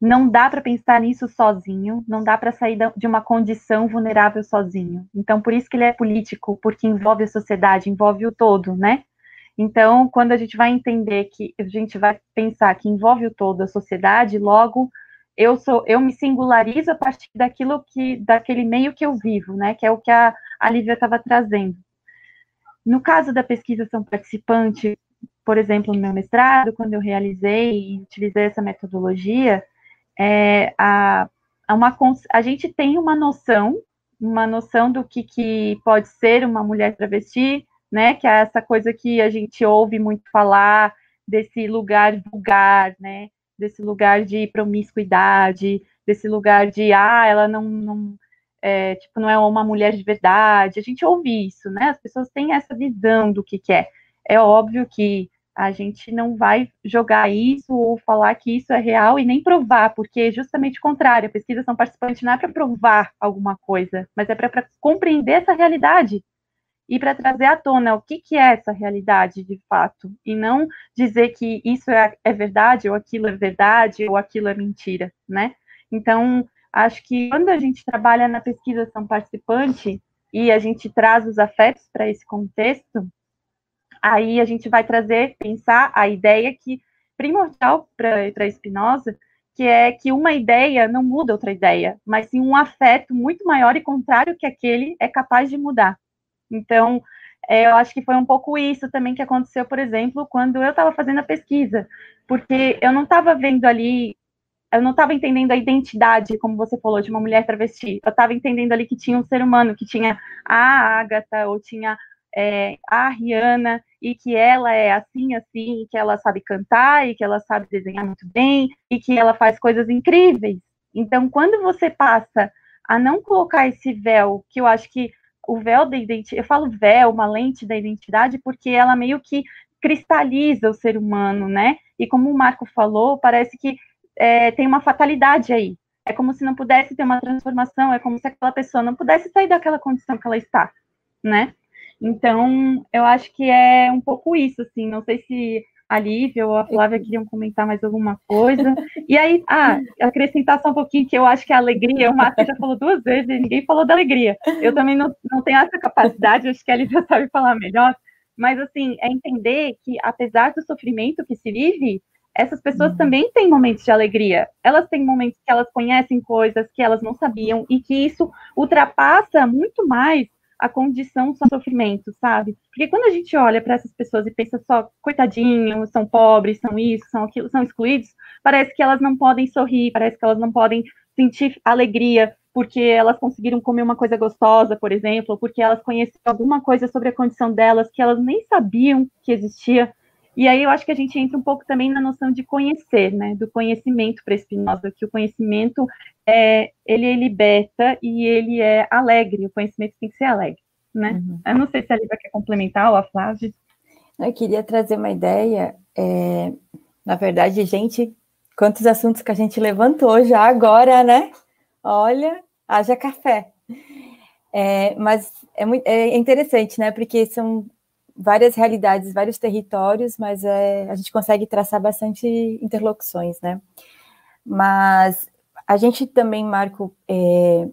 não dá para pensar nisso sozinho, não dá para sair de uma condição vulnerável sozinho. Então, por isso que ele é político, porque envolve a sociedade, envolve o todo, né? Então, quando a gente vai entender que a gente vai pensar que envolve o todo a sociedade, logo eu sou, eu me singularizo a partir daquilo que, daquele meio que eu vivo, né? Que é o que a, a Lívia estava trazendo. No caso da pesquisa são participante, por exemplo, no meu mestrado, quando eu realizei e utilizei essa metodologia, é, a, a, uma, a gente tem uma noção, uma noção do que, que pode ser uma mulher travesti, né? Que é essa coisa que a gente ouve muito falar desse lugar vulgar, né? Desse lugar de promiscuidade, desse lugar de ah, ela não, não é, tipo, não é uma mulher de verdade. A gente ouve isso, né? As pessoas têm essa visão do que, que é. É óbvio que a gente não vai jogar isso ou falar que isso é real e nem provar, porque é justamente o contrário, a pesquisa são participantes não é para provar alguma coisa, mas é para compreender essa realidade e para trazer à tona o que, que é essa realidade de fato, e não dizer que isso é, é verdade, ou aquilo é verdade, ou aquilo é mentira, né? Então, acho que quando a gente trabalha na pesquisa são participante e a gente traz os afetos para esse contexto, aí a gente vai trazer, pensar a ideia que primordial para Spinoza, que é que uma ideia não muda outra ideia, mas sim um afeto muito maior e contrário que aquele é capaz de mudar. Então, é, eu acho que foi um pouco isso também que aconteceu, por exemplo, quando eu estava fazendo a pesquisa, porque eu não estava vendo ali, eu não estava entendendo a identidade, como você falou, de uma mulher travesti. Eu estava entendendo ali que tinha um ser humano, que tinha a Agatha, ou tinha é, a Rihanna, e que ela é assim, assim, que ela sabe cantar, e que ela sabe desenhar muito bem, e que ela faz coisas incríveis. Então, quando você passa a não colocar esse véu, que eu acho que o véu da identidade, eu falo véu, uma lente da identidade, porque ela meio que cristaliza o ser humano, né? E como o Marco falou, parece que é, tem uma fatalidade aí. É como se não pudesse ter uma transformação, é como se aquela pessoa não pudesse sair daquela condição que ela está, né? Então, eu acho que é um pouco isso, assim, não sei se a Lívia ou a Flávia queriam comentar mais alguma coisa. E aí, ah, acrescentar só um pouquinho, que eu acho que a alegria, o Márcio já falou duas vezes ninguém falou da alegria. Eu também não, não tenho essa capacidade, acho que a Lívia sabe falar melhor, mas, assim, é entender que, apesar do sofrimento que se vive, essas pessoas uhum. também têm momentos de alegria. Elas têm momentos que elas conhecem coisas que elas não sabiam e que isso ultrapassa muito mais a condição só sofrimento, sabe? Porque quando a gente olha para essas pessoas e pensa só, coitadinho, são pobres, são isso, são aquilo, são excluídos, parece que elas não podem sorrir, parece que elas não podem sentir alegria porque elas conseguiram comer uma coisa gostosa, por exemplo, ou porque elas conheceram alguma coisa sobre a condição delas que elas nem sabiam que existia. E aí eu acho que a gente entra um pouco também na noção de conhecer, né, do conhecimento para Spinoza, que o conhecimento é, ele é liberta e ele é alegre, o conhecimento tem que ser alegre, né? Uhum. Eu não sei se a Lívia quer complementar ou a Flávia.
Eu queria trazer uma ideia, é, na verdade, gente, quantos assuntos que a gente levantou já agora, né? Olha, haja café. É, mas é, muito, é interessante, né? Porque são várias realidades, vários territórios, mas é, a gente consegue traçar bastante interlocuções, né? Mas a gente também, Marco, é,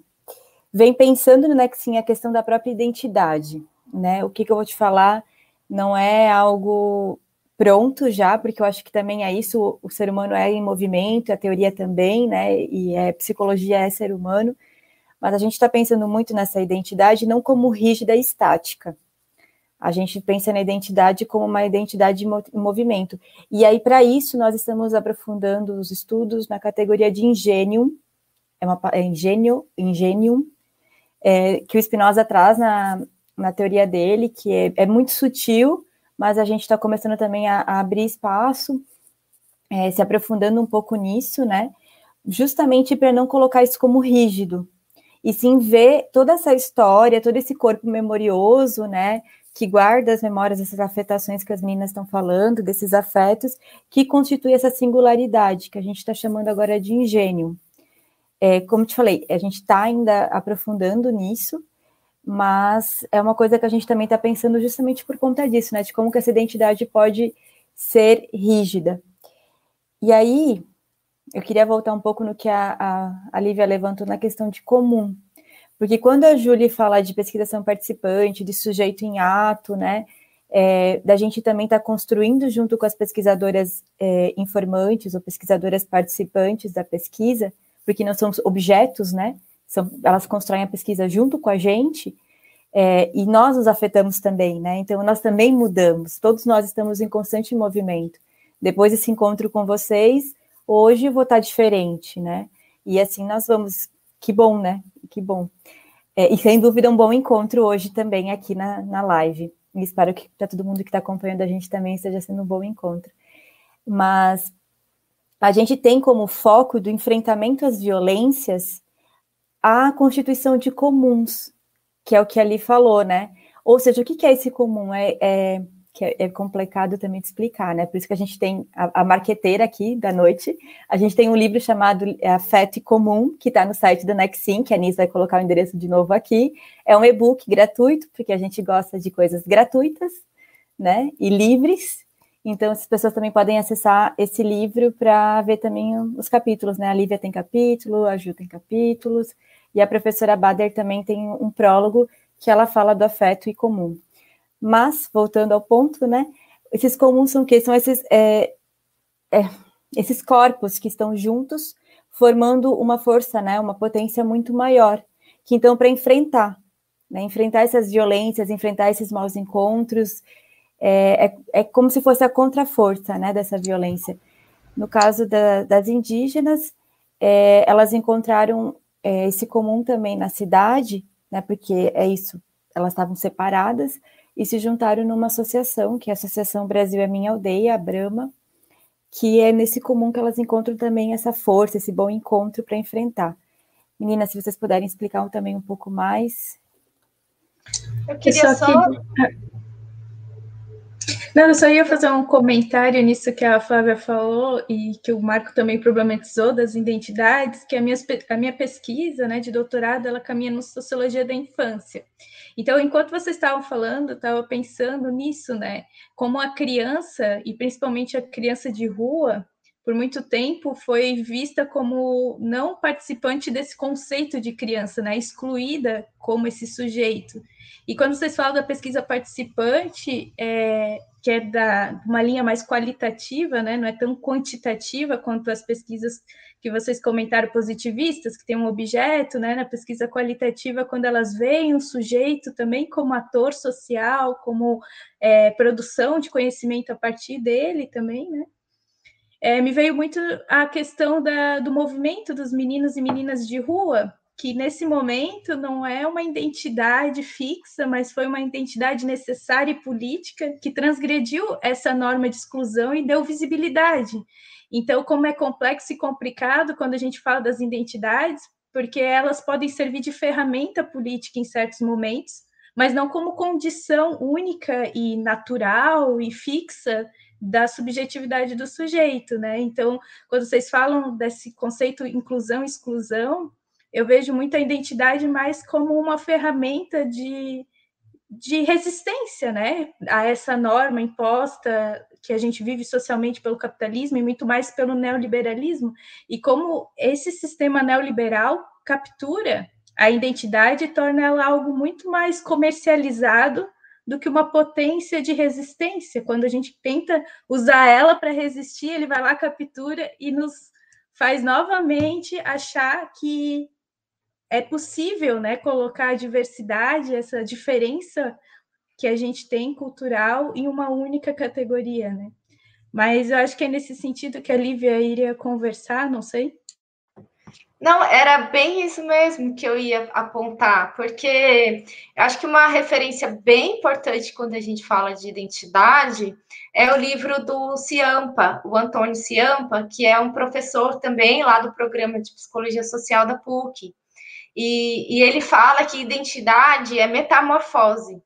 vem pensando né, que sim, a questão da própria identidade, né? O que, que eu vou te falar não é algo pronto já, porque eu acho que também é isso, o ser humano é em movimento, a teoria também, né? E a psicologia é ser humano, mas a gente está pensando muito nessa identidade não como rígida e estática. A gente pensa na identidade como uma identidade em movimento. E aí, para isso, nós estamos aprofundando os estudos na categoria de ingênio, é, uma, é ingênio, ingênium, é, que o Spinoza traz na, na teoria dele, que é, é muito sutil, mas a gente está começando também a, a abrir espaço, é, se aprofundando um pouco nisso, né? Justamente para não colocar isso como rígido, e sim ver toda essa história, todo esse corpo memorioso, né? Que guarda as memórias dessas afetações que as meninas estão falando, desses afetos, que constitui essa singularidade, que a gente está chamando agora de ingênio. É, como te falei, a gente está ainda aprofundando nisso, mas é uma coisa que a gente também está pensando justamente por conta disso, né? De como que essa identidade pode ser rígida. E aí, eu queria voltar um pouco no que a, a, a Lívia levantou na questão de comum. Porque quando a Júlia fala de pesquisação participante, de sujeito em ato, né? É, da gente também estar tá construindo junto com as pesquisadoras é, informantes ou pesquisadoras participantes da pesquisa, porque não são objetos, né? São, elas constroem a pesquisa junto com a gente, é, e nós nos afetamos também, né? Então, nós também mudamos, todos nós estamos em constante movimento. Depois desse encontro com vocês, hoje eu vou estar diferente, né? E assim nós vamos, que bom, né? Que bom. É, e sem dúvida um bom encontro hoje também aqui na, na live. E espero que para todo mundo que está acompanhando a gente também esteja sendo um bom encontro. Mas a gente tem como foco do enfrentamento às violências a constituição de comuns, que é o que ali falou, né? Ou seja, o que é esse comum? É, é, que é, é complicado também de explicar, né? Por isso que a gente tem a, a marqueteira aqui da noite. A gente tem um livro chamado é, Afeto Comum, que está no site da Nexim, que a Anis vai colocar o endereço de novo aqui. É um e-book gratuito, porque a gente gosta de coisas gratuitas, né? E livres. Então, as pessoas também podem acessar esse livro para ver também os capítulos, né? A Lívia tem capítulo, a Ju tem capítulos, e a professora Bader também tem um prólogo que ela fala do afeto e comum. Mas, voltando ao ponto, né? Esses comuns são o quê? São esses, é, é, esses corpos que estão juntos, formando uma força, né? Uma potência muito maior. Que então, para enfrentar, né? Enfrentar essas violências, enfrentar esses maus encontros, é, é, é como se fosse a contraforça né, dessa violência. No caso da, das indígenas, é, elas encontraram é, esse comum também na cidade, né, porque é isso, elas estavam separadas e se juntaram numa associação, que é a Associação Brasil é Minha Aldeia, a Brama, que é nesse comum que elas encontram também essa força, esse bom encontro para enfrentar. Meninas, se vocês puderem explicar também um pouco mais.
Eu queria só. Que... Não, eu só ia fazer um comentário nisso que a Flávia falou e que o Marco também problematizou das identidades, que a minha, a minha pesquisa né, de doutorado ela caminha no sociologia da infância. Então, enquanto vocês estavam falando, eu estava pensando nisso, né? Como a criança, e principalmente a criança de rua, por muito tempo foi vista como não participante desse conceito de criança, né? Excluída como esse sujeito. E quando vocês falam da pesquisa participante, é, que é da uma linha mais qualitativa, né? Não é tão quantitativa quanto as pesquisas que vocês comentaram positivistas, que tem um objeto, né? Na pesquisa qualitativa, quando elas veem o sujeito também como ator social, como é, produção de conhecimento a partir dele também, né? É, me veio muito a questão da, do movimento dos meninos e meninas de rua, que nesse momento não é uma identidade fixa, mas foi uma identidade necessária e política que transgrediu essa norma de exclusão e deu visibilidade. Então, como é complexo e complicado quando a gente fala das identidades, porque elas podem servir de ferramenta política em certos momentos, mas não como condição única e natural e fixa da subjetividade do sujeito, né? Então, quando vocês falam desse conceito inclusão exclusão, eu vejo muito a identidade mais como uma ferramenta de, de resistência né, a essa norma imposta que a gente vive socialmente pelo capitalismo e muito mais pelo neoliberalismo, e como esse sistema neoliberal captura a identidade e torna ela algo muito mais comercializado do que uma potência de resistência. Quando a gente tenta usar ela para resistir, ele vai lá, captura e nos faz novamente achar que é possível, né, colocar a diversidade, essa diferença que a gente tem cultural em uma única categoria, né? Mas eu acho que é nesse sentido que a Lívia iria conversar, não sei.
Não, era bem isso mesmo que eu ia apontar, porque eu acho que uma referência bem importante quando a gente fala de identidade é o livro do Ciampa, o Antônio Ciampa, que é um professor também lá do programa de psicologia social da PUC. E, e ele fala que identidade é metamorfose.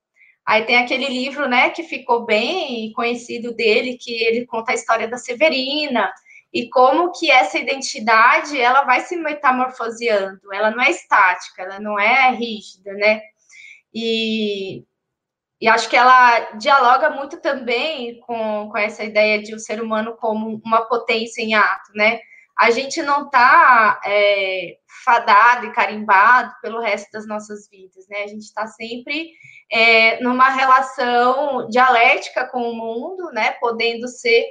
Aí tem aquele livro, né, que ficou bem conhecido dele, que ele conta a história da Severina, e como que essa identidade ela vai se metamorfoseando, ela não é estática, ela não é rígida, né? E, e acho que ela dialoga muito também com, com essa ideia de o um ser humano como uma potência em ato, né? A gente não está é, fadado e carimbado pelo resto das nossas vidas, né? A gente está sempre é, numa relação dialética com o mundo, né? Podendo ser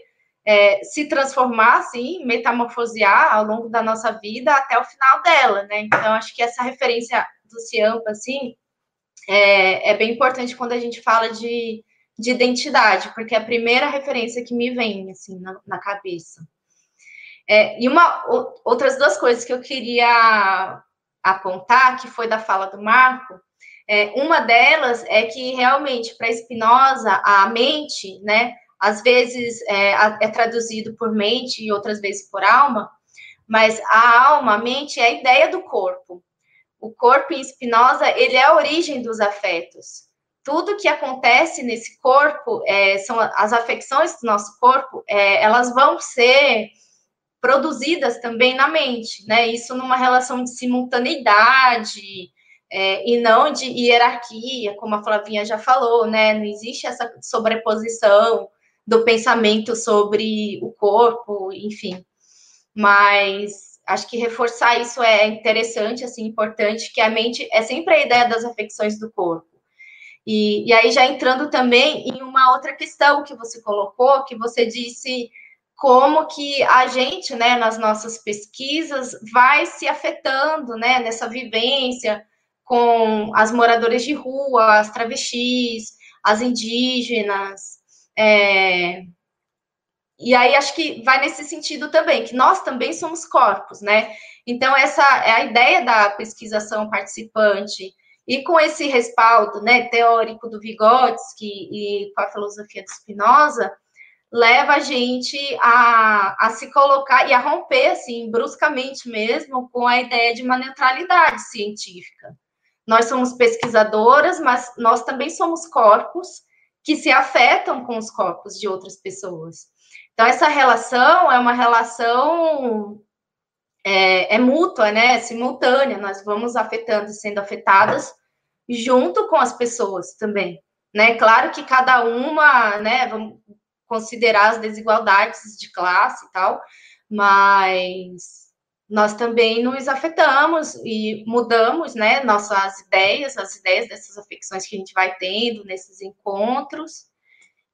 é, se transformar, assim, metamorfosear ao longo da nossa vida até o final dela, né? Então, acho que essa referência do Ciampa, assim, é, é bem importante quando a gente fala de, de identidade, porque é a primeira referência que me vem, assim, na, na cabeça. É, e uma, outras duas coisas que eu queria apontar, que foi da fala do Marco, é, uma delas é que realmente para Spinoza a mente, né, às vezes é, é traduzido por mente e outras vezes por alma, mas a alma, a mente é a ideia do corpo. O corpo em Spinoza, ele é a origem dos afetos. Tudo que acontece nesse corpo, é, são as afecções do nosso corpo, é, elas vão ser produzidas também na mente, né? Isso numa relação de simultaneidade, é, e não de hierarquia, como a Flavinha já falou, né? Não existe essa sobreposição do pensamento sobre o corpo, enfim. Mas acho que reforçar isso é interessante, assim, importante, que a mente é sempre a ideia das afecções do corpo. E, e aí, já entrando também em uma outra questão que você colocou, que você disse como que a gente, né, nas nossas pesquisas, vai se afetando, né, nessa vivência com as moradoras de rua, as travestis, as indígenas, é... E aí acho que vai nesse sentido também, que nós também somos corpos, né? Então, essa é a ideia da pesquisação participante, e com esse respaldo né, teórico do Vygotsky e com a filosofia de Spinoza, leva a gente a, a se colocar e a romper, assim, bruscamente mesmo, com a ideia de uma neutralidade científica. Nós somos pesquisadoras, mas nós também somos corpos, que se afetam com os corpos de outras pessoas. Então, essa relação é uma relação é, é mútua, né? Simultânea, nós vamos afetando e sendo afetadas junto com as pessoas também, né? Claro que cada uma, né? Considerar as desigualdades de classe e tal, mas nós também nos afetamos e mudamos, né, nossas ideias, as ideias dessas afecções que a gente vai tendo nesses encontros.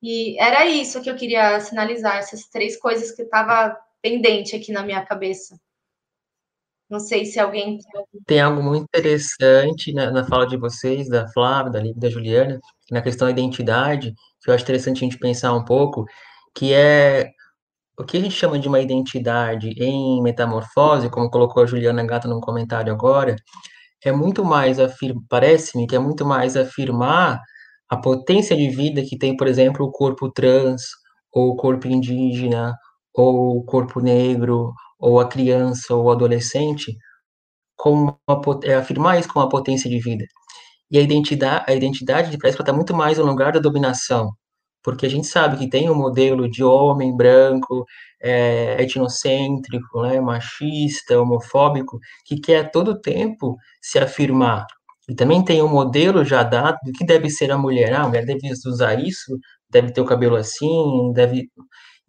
E era isso que eu queria sinalizar, essas três coisas que estava pendente aqui na minha cabeça. Não sei se alguém.
Tem algo muito interessante na, na fala de vocês, da Flávia, da Lívia, da Juliana, na questão da identidade, que eu acho interessante a gente pensar um pouco, que é o que a gente chama de uma identidade em metamorfose, como colocou a Juliana Gata num comentário agora, é muito mais afirmar, parece-me que é muito mais afirmar a potência de vida que tem, por exemplo, o corpo trans, ou o corpo indígena, ou o corpo negro, ou a criança, ou o adolescente, com uma, é afirmar isso com a potência de vida. E a identidade, a identidade parece que está muito mais no lugar da dominação, porque a gente sabe que tem um modelo de homem branco, é, etnocêntrico, né, machista, homofóbico, que quer a todo tempo se afirmar. E também tem um modelo já dado do que deve ser a mulher. Ah, a mulher deve usar isso, deve ter o cabelo assim, deve.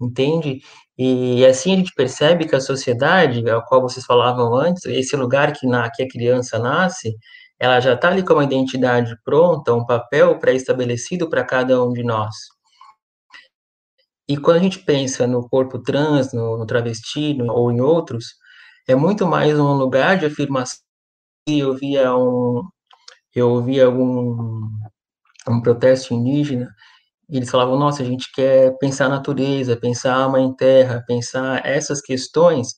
Entende? E assim a gente percebe que a sociedade, a qual vocês falavam antes, esse lugar que, na, que a criança nasce, ela já está ali com uma identidade pronta, um papel pré-estabelecido para cada um de nós. E quando a gente pensa no corpo trans, no, no travesti no, ou em outros, é muito mais um lugar de afirmação eu via um, eu via algum um protesto indígena, e eles falavam, nossa, a gente quer pensar a natureza, pensar a mãe terra, pensar essas questões,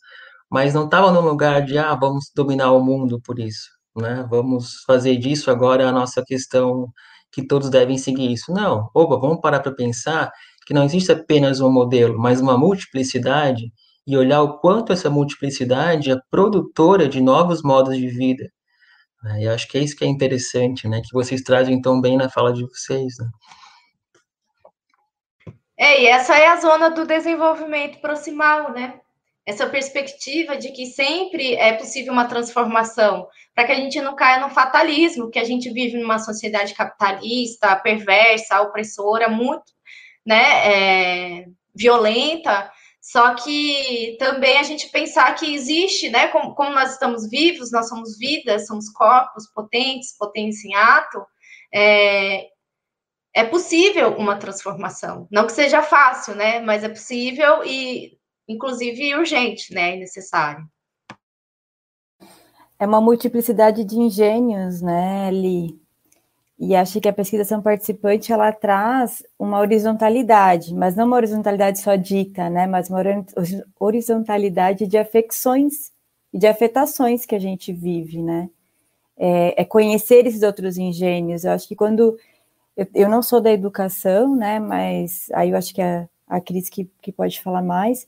mas não estava no lugar de, ah, vamos dominar o mundo por isso, né? Vamos fazer disso agora a nossa questão que todos devem seguir isso. Não, opa, vamos parar para pensar que não existe apenas um modelo, mas uma multiplicidade e olhar o quanto essa multiplicidade é produtora de novos modos de vida. Né? E acho que é isso que é interessante, né? Que vocês trazem tão bem na fala de vocês, né?
É, e essa é a zona do desenvolvimento proximal, né? Essa perspectiva de que sempre é possível uma transformação, para que a gente não caia no fatalismo, que a gente vive numa sociedade capitalista, perversa, opressora, muito né, é, violenta, só que também a gente pensar que existe, né, como, como, nós estamos vivos, nós somos vidas, somos corpos potentes, potentes em ato, é, é possível uma transformação. Não que seja fácil, né, mas é possível e, inclusive, urgente, né, e necessário.
É uma multiplicidade de engenhos, né, Li? E acho que a pesquisação participante ela traz uma horizontalidade, mas não uma horizontalidade só dita, né? Mas uma horizontalidade de afecções e de afetações que a gente vive, né? É, é conhecer esses outros engenhos. Eu acho que quando eu, eu, não sou da educação, né? Mas aí eu acho que a, a Cris que, que pode falar mais.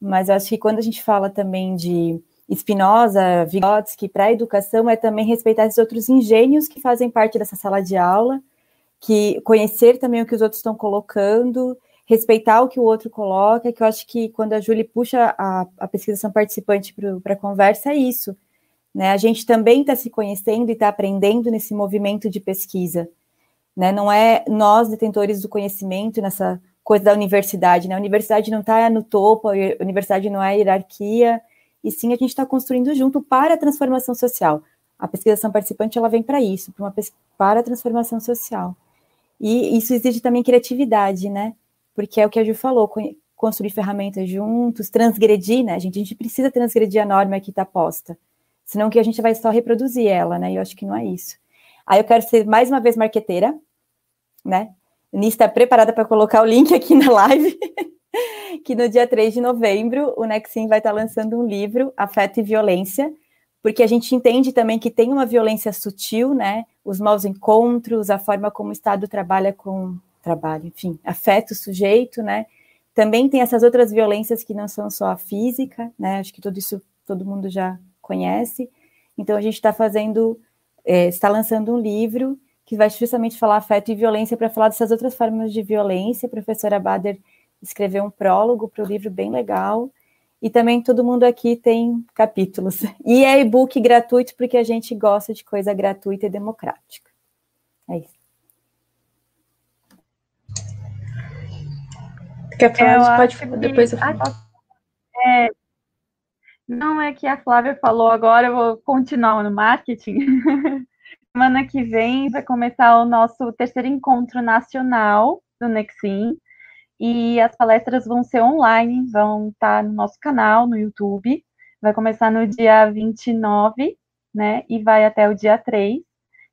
Mas acho que quando a gente fala também de Spinoza, Vygotsky, para a educação é também respeitar esses outros engenhos que fazem parte dessa sala de aula, que conhecer também o que os outros estão colocando, respeitar o que o outro coloca, que eu acho que quando a Julie puxa a, a pesquisação participante para a conversa, é isso. Né? A gente também está se conhecendo e está aprendendo nesse movimento de pesquisa. Né? Não é nós, detentores do conhecimento, nessa coisa da universidade. Né? A universidade não está no topo, a universidade não é hierarquia, e sim a gente está construindo junto para a transformação social. A pesquisação participante ela vem para isso, para, uma, para a transformação social. E isso exige também criatividade, né? Porque é o que a Ju falou, construir ferramentas juntos, transgredir, né? Gente, a gente precisa transgredir a norma que está posta, senão que a gente vai só reproduzir ela, né? E eu acho que não é isso. Aí eu quero ser mais uma vez marqueteira, né? Nis está preparada para colocar o link aqui na live. que no dia 3 de novembro o Nexim vai estar lançando um livro, Afeto e Violência, porque a gente entende também que tem uma violência sutil, né? Os maus encontros, a forma como o Estado trabalha com trabalho, enfim, afeta o sujeito, né? Também tem essas outras violências que não são só a física, né? Acho que tudo isso todo mundo já conhece. Então a gente está fazendo, é, está lançando um livro que vai justamente falar afeto e violência para falar dessas outras formas de violência. A professora Bader escreveu um prólogo para o livro bem legal. E também todo mundo aqui tem capítulos. E é e-book gratuito porque a gente gosta de coisa gratuita e democrática. É isso.
Quer falar? Pode falar, depois eu falo. É, não é que a Flávia falou agora, eu vou continuar no marketing. Semana que vem vai começar o nosso terceiro encontro nacional do Nexim, e as palestras vão ser online, vão estar no nosso canal no YouTube. Vai começar no dia 29, né? E vai até o dia 3.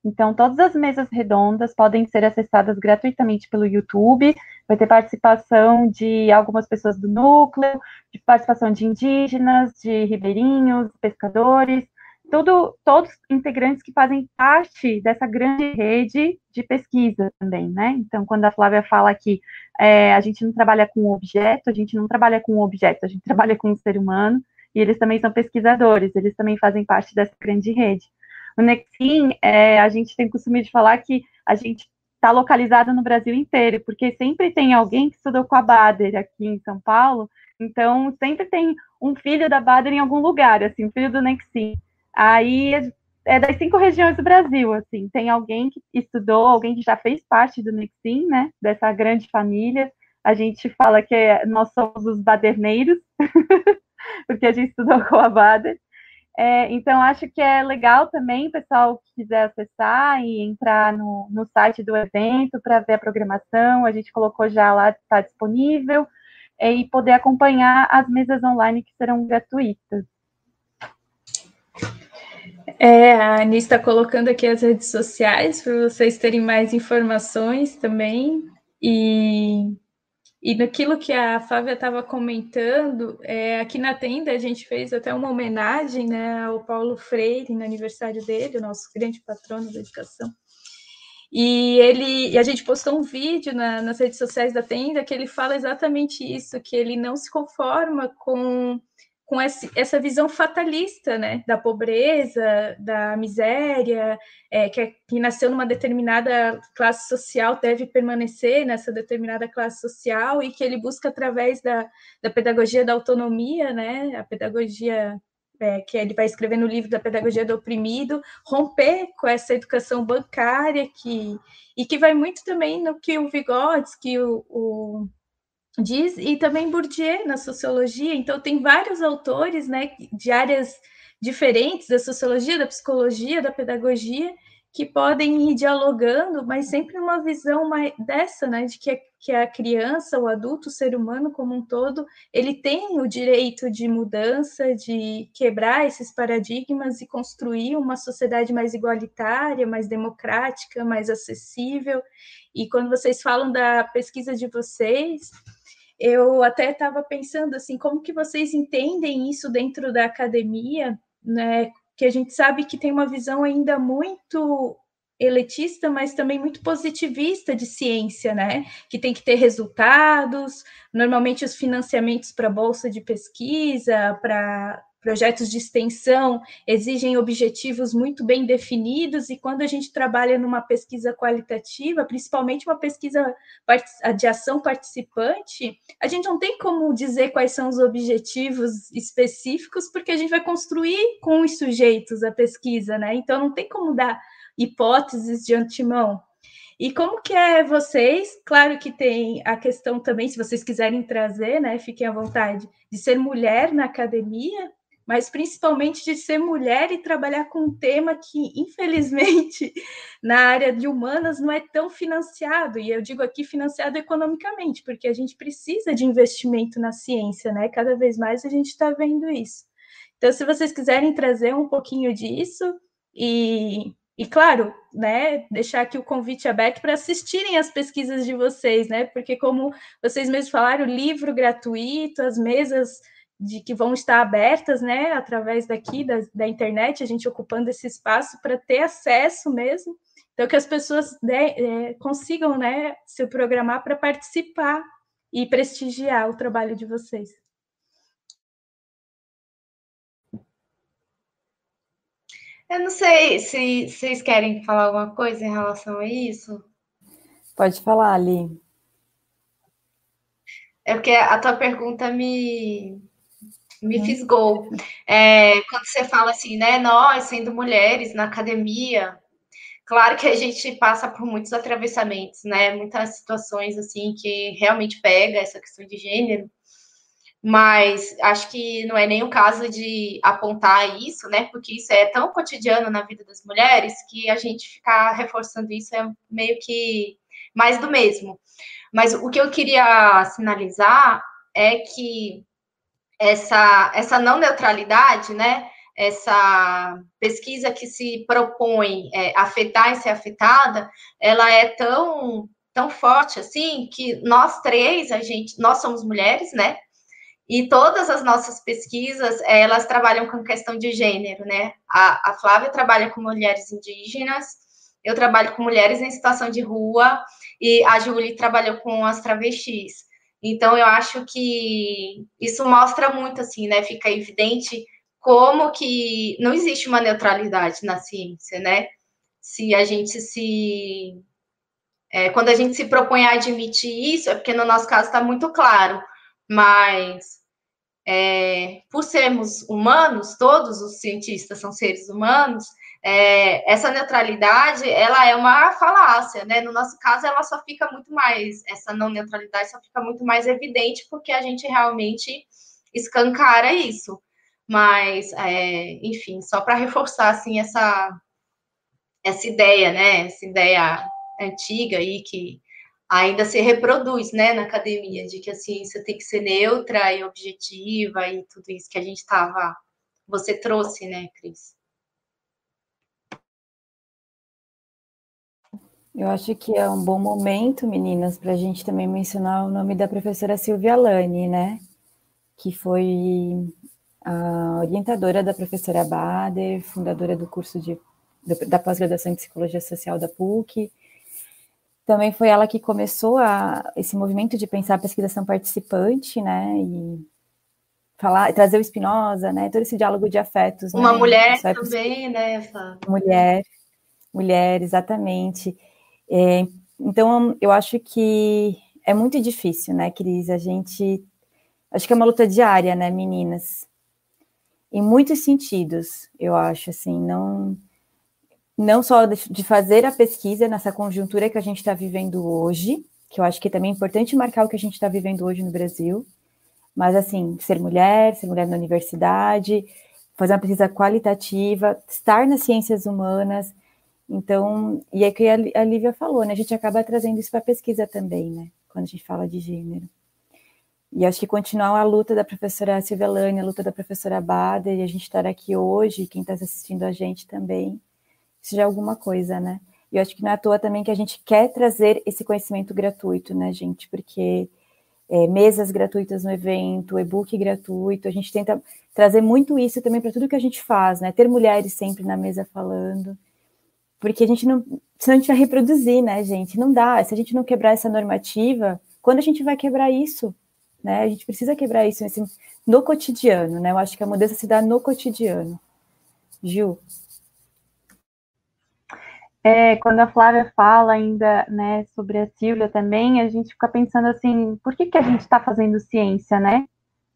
Então, todas as mesas redondas podem ser acessadas gratuitamente pelo YouTube. Vai ter participação de algumas pessoas do núcleo, de participação de indígenas, de ribeirinhos, pescadores, tudo, todos integrantes que fazem parte dessa grande rede de pesquisa também, né? Então, quando a Flávia fala que é, a gente não trabalha com objeto, a gente não trabalha com objeto, a gente trabalha com um ser humano, e eles também são pesquisadores, eles também fazem parte dessa grande rede. O Nexim, é, a gente tem o costume de falar que a gente está localizado no Brasil inteiro, porque sempre tem alguém que estudou com a Bader aqui em São Paulo, então sempre tem um filho da Bader em algum lugar, assim, um filho do Nexim. Aí é das cinco regiões do Brasil, assim, tem alguém que estudou, alguém que já fez parte do Nexim, né, dessa grande família. A gente fala que é, nós somos os baderneiros, porque a gente estudou com a Bader. É, então, acho que é legal também, pessoal que quiser acessar e entrar no, no site do evento para ver a programação, a gente colocou já lá, está disponível, é, e poder acompanhar as mesas online que serão gratuitas.
É, a Anis está colocando aqui as redes sociais para vocês terem mais informações também. E, e naquilo que a Flávia estava comentando, é, aqui na tenda a gente fez até uma homenagem né, ao Paulo Freire no aniversário dele, o nosso grande patrono da educação. E ele, e a gente postou um vídeo na, nas redes sociais da tenda que ele fala exatamente isso, que ele não se conforma com, com esse, essa visão fatalista, né, da pobreza, da miséria, é, que, é, que nasceu numa determinada classe social deve permanecer nessa determinada classe social e que ele busca através da, da pedagogia da autonomia, né, a pedagogia é, que ele vai escrever no livro da Pedagogia do Oprimido, romper com essa educação bancária que e que vai muito também no que o Vygotsky o, o diz e também Bourdieu na sociologia. Então tem vários autores, né, de áreas diferentes da sociologia, da psicologia, da pedagogia que podem ir dialogando, mas sempre numa visão mais dessa, né, de que que a criança, o adulto, o ser humano como um todo, ele tem o direito de mudança, de quebrar esses paradigmas e construir uma sociedade mais igualitária, mais democrática, mais acessível. E quando vocês falam da pesquisa de vocês, eu até estava pensando assim, como que vocês entendem isso dentro da academia, né? que a gente sabe que tem uma visão ainda muito elitista, mas também muito positivista de ciência, né? Que tem que ter resultados. Normalmente os financiamentos para bolsa de pesquisa, para projetos de extensão exigem objetivos muito bem definidos, e quando a gente trabalha numa pesquisa qualitativa, principalmente uma pesquisa de ação participante, a gente não tem como dizer quais são os objetivos específicos, porque a gente vai construir com os sujeitos a pesquisa, né? Então não tem como dar hipóteses de antemão. E como que é vocês? Claro que tem a questão também, se vocês quiserem trazer, né, fiquem à vontade, de ser mulher na academia, mas principalmente de ser mulher e trabalhar com um tema que, infelizmente, na área de humanas não é tão financiado, e eu digo aqui financiado economicamente, porque a gente precisa de investimento na ciência, né? Cada vez mais a gente está vendo isso. Então, se vocês quiserem trazer um pouquinho disso, e, e claro, né, deixar aqui o convite aberto para assistirem as pesquisas de vocês, né? Porque, como vocês mesmos falaram, livro gratuito, as mesas de que vão estar abertas, né, através daqui da, da internet, a gente ocupando esse espaço para ter acesso mesmo, então que as pessoas né, é, consigam, né, se programar para participar e prestigiar o trabalho de vocês.
Eu não sei se vocês querem falar alguma coisa em relação a isso.
Pode falar, Ali.
É porque a tua pergunta me, me fisgou. É, quando você fala assim, né, nós sendo mulheres na academia, claro que a gente passa por muitos atravessamentos, né, muitas situações assim que realmente pega essa questão de gênero, mas acho que não é nem o caso de apontar isso, né, porque isso é tão cotidiano na vida das mulheres que a gente ficar reforçando isso é meio que mais do mesmo. Mas o que eu queria sinalizar é que essa, essa não neutralidade, né? Essa pesquisa que se propõe é, afetar e ser afetada, ela é tão tão forte assim que nós três, a gente, nós somos mulheres, né? E todas as nossas pesquisas, elas trabalham com questão de gênero, né? A, a Flávia trabalha com mulheres indígenas, eu trabalho com mulheres em situação de rua e a Julie trabalhou com as travestis. Então, eu acho que isso mostra muito, assim, né? Fica evidente como que não existe uma neutralidade na ciência, né? Se a gente se. É, quando a gente se propõe a admitir isso, é porque no nosso caso está muito claro, mas é, por sermos humanos, todos os cientistas são seres humanos, é, essa neutralidade, ela é uma falácia, né? No nosso caso, ela só fica muito mais, essa não neutralidade só fica muito mais evidente porque a gente realmente escancara isso. Mas, é, enfim, só para reforçar, assim, essa, essa ideia, né? Essa ideia antiga aí que ainda se reproduz, né, na academia, de que a ciência tem que ser neutra e objetiva e tudo isso que a gente estava, você trouxe, né, Cris?
Eu acho que é um bom momento, meninas, para a gente também mencionar o nome da professora Silvia Lani, né? Que foi a orientadora da professora Bader, fundadora do curso de, da pós-graduação em Psicologia Social da PUC. Também foi ela que começou a, esse movimento de pensar a pesquisação participante, né? E falar, trazer o Spinoza, né? Todo esse diálogo de afetos.
Uma
né?
mulher também, né?
Mulher, mulher, exatamente. É, então, eu acho que é muito difícil, né, Cris? A gente. Acho que é uma luta diária, né, meninas? Em muitos sentidos, eu acho, assim, não. Não só de fazer a pesquisa nessa conjuntura que a gente está vivendo hoje, que eu acho que é também importante marcar o que a gente está vivendo hoje no Brasil, mas, assim, ser mulher, ser mulher na universidade, fazer uma pesquisa qualitativa, estar nas ciências humanas, então, e é que a Lívia falou, né? A gente acaba trazendo isso para a pesquisa também, né? Quando a gente fala de gênero. E acho que continuar a luta da professora Silvia Lane, a luta da professora Bader, e a gente estar aqui hoje, quem está assistindo a gente também, isso já é alguma coisa, né? E acho que não é à toa também que a gente quer trazer esse conhecimento gratuito, né, gente? Porque é, mesas gratuitas no evento, e-book gratuito, a gente tenta trazer muito isso também para tudo que a gente faz, né? Ter mulheres sempre na mesa falando porque a gente não, senão a gente vai reproduzir, né, gente? Não dá. Se a gente não quebrar essa normativa, quando a gente vai quebrar isso? Né? A gente precisa quebrar isso assim, no cotidiano, né? Eu acho que a mudança se dá no cotidiano. Gil?
É, quando a Flávia fala ainda, né, sobre a Silvia também, a gente fica pensando assim, por que, que a gente está fazendo ciência, né?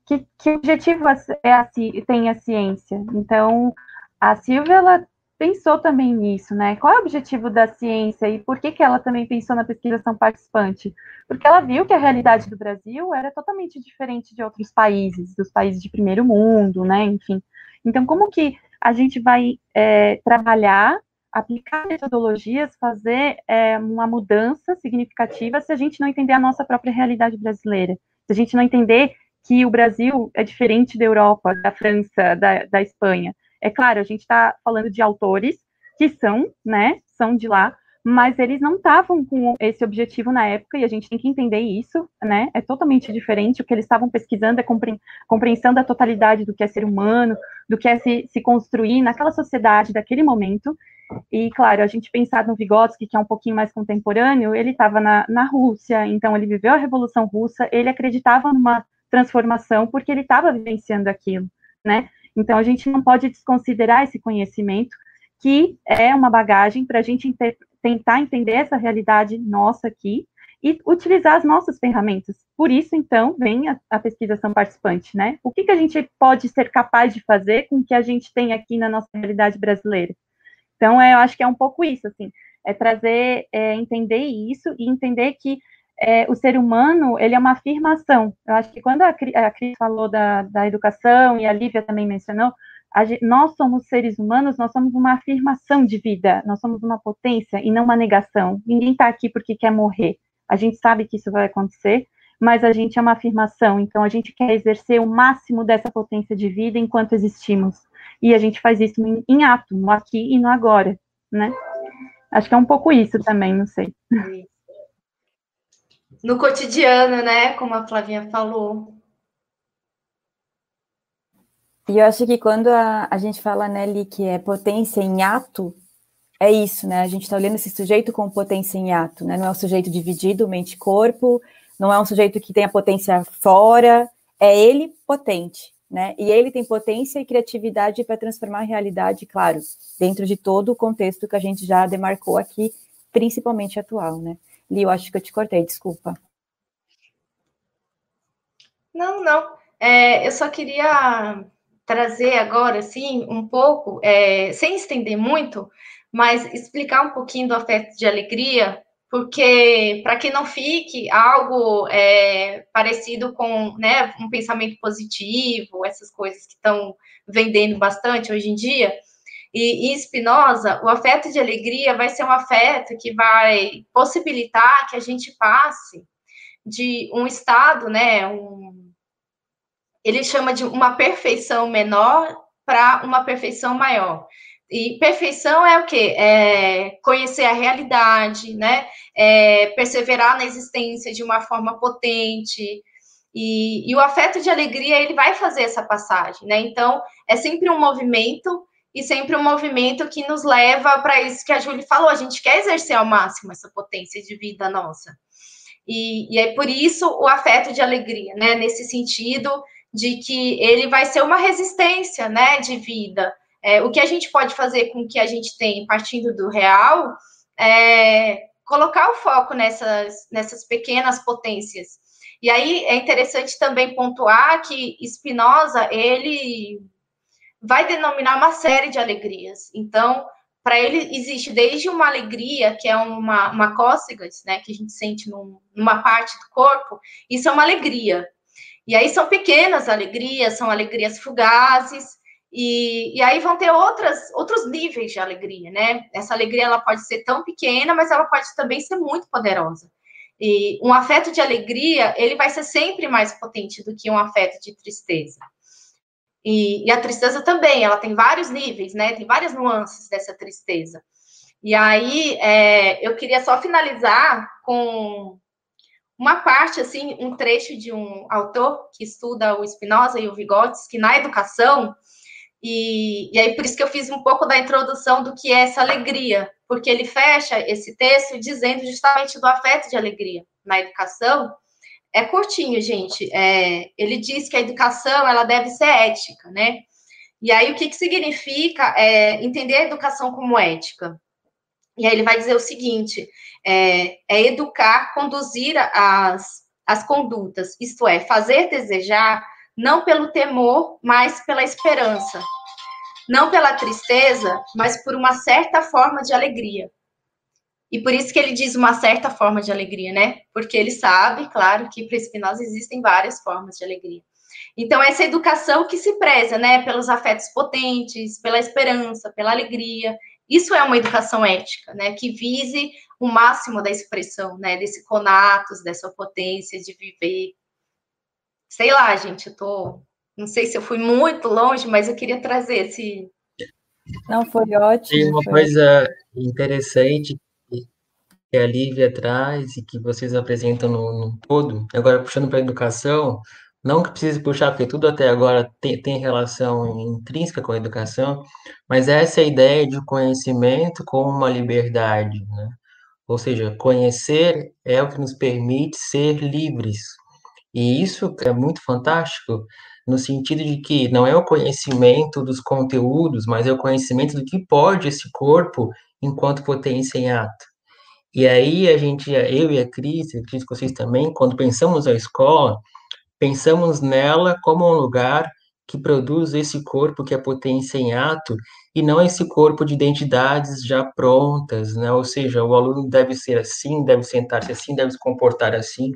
Que, que objetivo é a, tem a ciência? Então, a Silvia, ela pensou também nisso, né? Qual é o objetivo da ciência e por que, que ela também pensou na pesquisação participante? Porque ela viu que a realidade do Brasil era totalmente diferente de outros países, dos países de primeiro mundo, né? Enfim. Então, como que a gente vai é, trabalhar, aplicar metodologias, fazer é, uma mudança significativa se a gente não entender a nossa própria realidade brasileira? Se a gente não entender que o Brasil é diferente da Europa, da França, da, da Espanha. É claro, a gente está falando de autores que são, né, são de lá, mas eles não estavam com esse objetivo na época, e a gente tem que entender isso, né? É totalmente diferente. O que eles estavam pesquisando é compreensão da totalidade do que é ser humano, do que é se, se construir naquela sociedade daquele momento. E, claro, a gente pensar no Vygotsky, que é um pouquinho mais contemporâneo, ele estava na, na Rússia, então ele viveu a Revolução Russa, ele acreditava numa transformação porque ele estava vivenciando aquilo, né? Então, a gente não pode desconsiderar esse conhecimento, que é uma bagagem para a gente tentar entender essa realidade nossa aqui e utilizar as nossas ferramentas. Por isso, então, vem a, a pesquisação participante, né? O que, que a gente pode ser capaz de fazer com o que a gente tem aqui na nossa realidade brasileira? Então, é, eu acho que é um pouco isso, assim, é trazer, é, entender isso e entender que é, o ser humano, ele é uma afirmação. Eu acho que quando a, a Cris falou da, da educação, e a Lívia também mencionou, gente, nós somos seres humanos, nós somos uma afirmação de vida, nós somos uma potência e não uma negação. Ninguém está aqui porque quer morrer. A gente sabe que isso vai acontecer, mas a gente é uma afirmação, então a gente quer exercer o máximo dessa potência de vida enquanto existimos. E a gente faz isso em, em ato, no aqui e no agora, né? Acho que é um pouco isso também, não sei
no cotidiano, né? Como a Flavinha falou.
E eu acho que quando a, a gente fala, Nelly, que é potência em ato, é isso, né? A gente está olhando esse sujeito com potência em ato, né? Não é um sujeito dividido, mente-corpo, não é um sujeito que tem a potência fora, é ele potente, né? E ele tem potência e criatividade para transformar a realidade, claro, dentro de todo o contexto que a gente já demarcou aqui, principalmente atual, né? Li, eu acho que eu te cortei, desculpa.
Não, não. É, eu só queria trazer agora, assim, um pouco, é, sem estender muito, mas explicar um pouquinho do afeto de alegria, porque para que não fique algo é, parecido com né, um pensamento positivo, essas coisas que estão vendendo bastante hoje em dia, e em Spinoza, o afeto de alegria vai ser um afeto que vai possibilitar que a gente passe de um estado, né, um, ele chama de uma perfeição menor para uma perfeição maior. E perfeição é o quê? É conhecer a realidade, né? É perseverar na existência de uma forma potente. E, e, o afeto de alegria, ele vai fazer essa passagem, né? Então, é sempre um movimento e sempre um movimento que nos leva para isso que a Júlia falou, a gente quer exercer ao máximo essa potência de vida nossa. E, e é por isso o afeto de alegria, né? Nesse sentido de que ele vai ser uma resistência, né, de vida. É, o que a gente pode fazer com o que a gente tem partindo do real é colocar o foco nessas, nessas pequenas potências. E aí é interessante também pontuar que Spinoza, ele vai denominar uma série de alegrias. Então, para ele existe desde uma alegria, que é uma, uma cócega, né, que a gente sente num, numa parte do corpo, isso é uma alegria. E aí são pequenas alegrias, são alegrias fugazes, e, e aí vão ter outras, outros níveis de alegria, né? Essa alegria ela pode ser tão pequena, mas ela pode também ser muito poderosa. E um afeto de alegria, ele vai ser sempre mais potente do que um afeto de tristeza. E, e, a tristeza também, ela tem vários níveis, né? Tem várias nuances dessa tristeza. E aí, é, eu queria só finalizar com uma parte, assim, um trecho de um autor que estuda o Spinoza e o Vygotsky na educação, e, e aí por isso que eu fiz um pouco da introdução do que é essa alegria, porque ele fecha esse texto dizendo justamente do afeto de alegria na educação, é curtinho, gente. É, ele diz que a educação ela deve ser ética, né? E aí o que, que significa é, entender a educação como ética? E aí ele vai dizer o seguinte: é, é educar, conduzir as, as condutas, isto é, fazer desejar não pelo temor, mas pela esperança, não pela tristeza, mas por uma certa forma de alegria. E por isso que ele diz uma certa forma de alegria, né? Porque ele sabe, claro, que para Spinoza existem várias formas de alegria. Então, essa educação que se preza, né, pelos afetos potentes, pela esperança, pela alegria, isso é uma educação ética, né, que vise o máximo da expressão, né, desse conatos, dessa potência de viver. Sei lá, gente, eu tô, não sei se eu fui muito longe, mas eu queria trazer esse
Não foi ótimo.
Tem uma
foi...
coisa interessante que a Lívia traz e que vocês apresentam no, no todo, agora puxando para a educação, não que precise puxar, porque tudo até agora tem, tem relação intrínseca com a educação, mas essa é a ideia de conhecimento como uma liberdade, né? Ou seja, conhecer é o que nos permite ser livres. E isso é muito fantástico, no sentido de que não é o conhecimento dos conteúdos, mas é o conhecimento do que pode esse corpo enquanto potência em ato. E aí a gente, eu e a Cris, acredito que vocês também, quando pensamos a escola, pensamos nela como um lugar que produz esse corpo que é potência em ato e não esse corpo de identidades já prontas, né? Ou seja, o aluno deve ser assim, deve sentar-se assim, deve se comportar assim.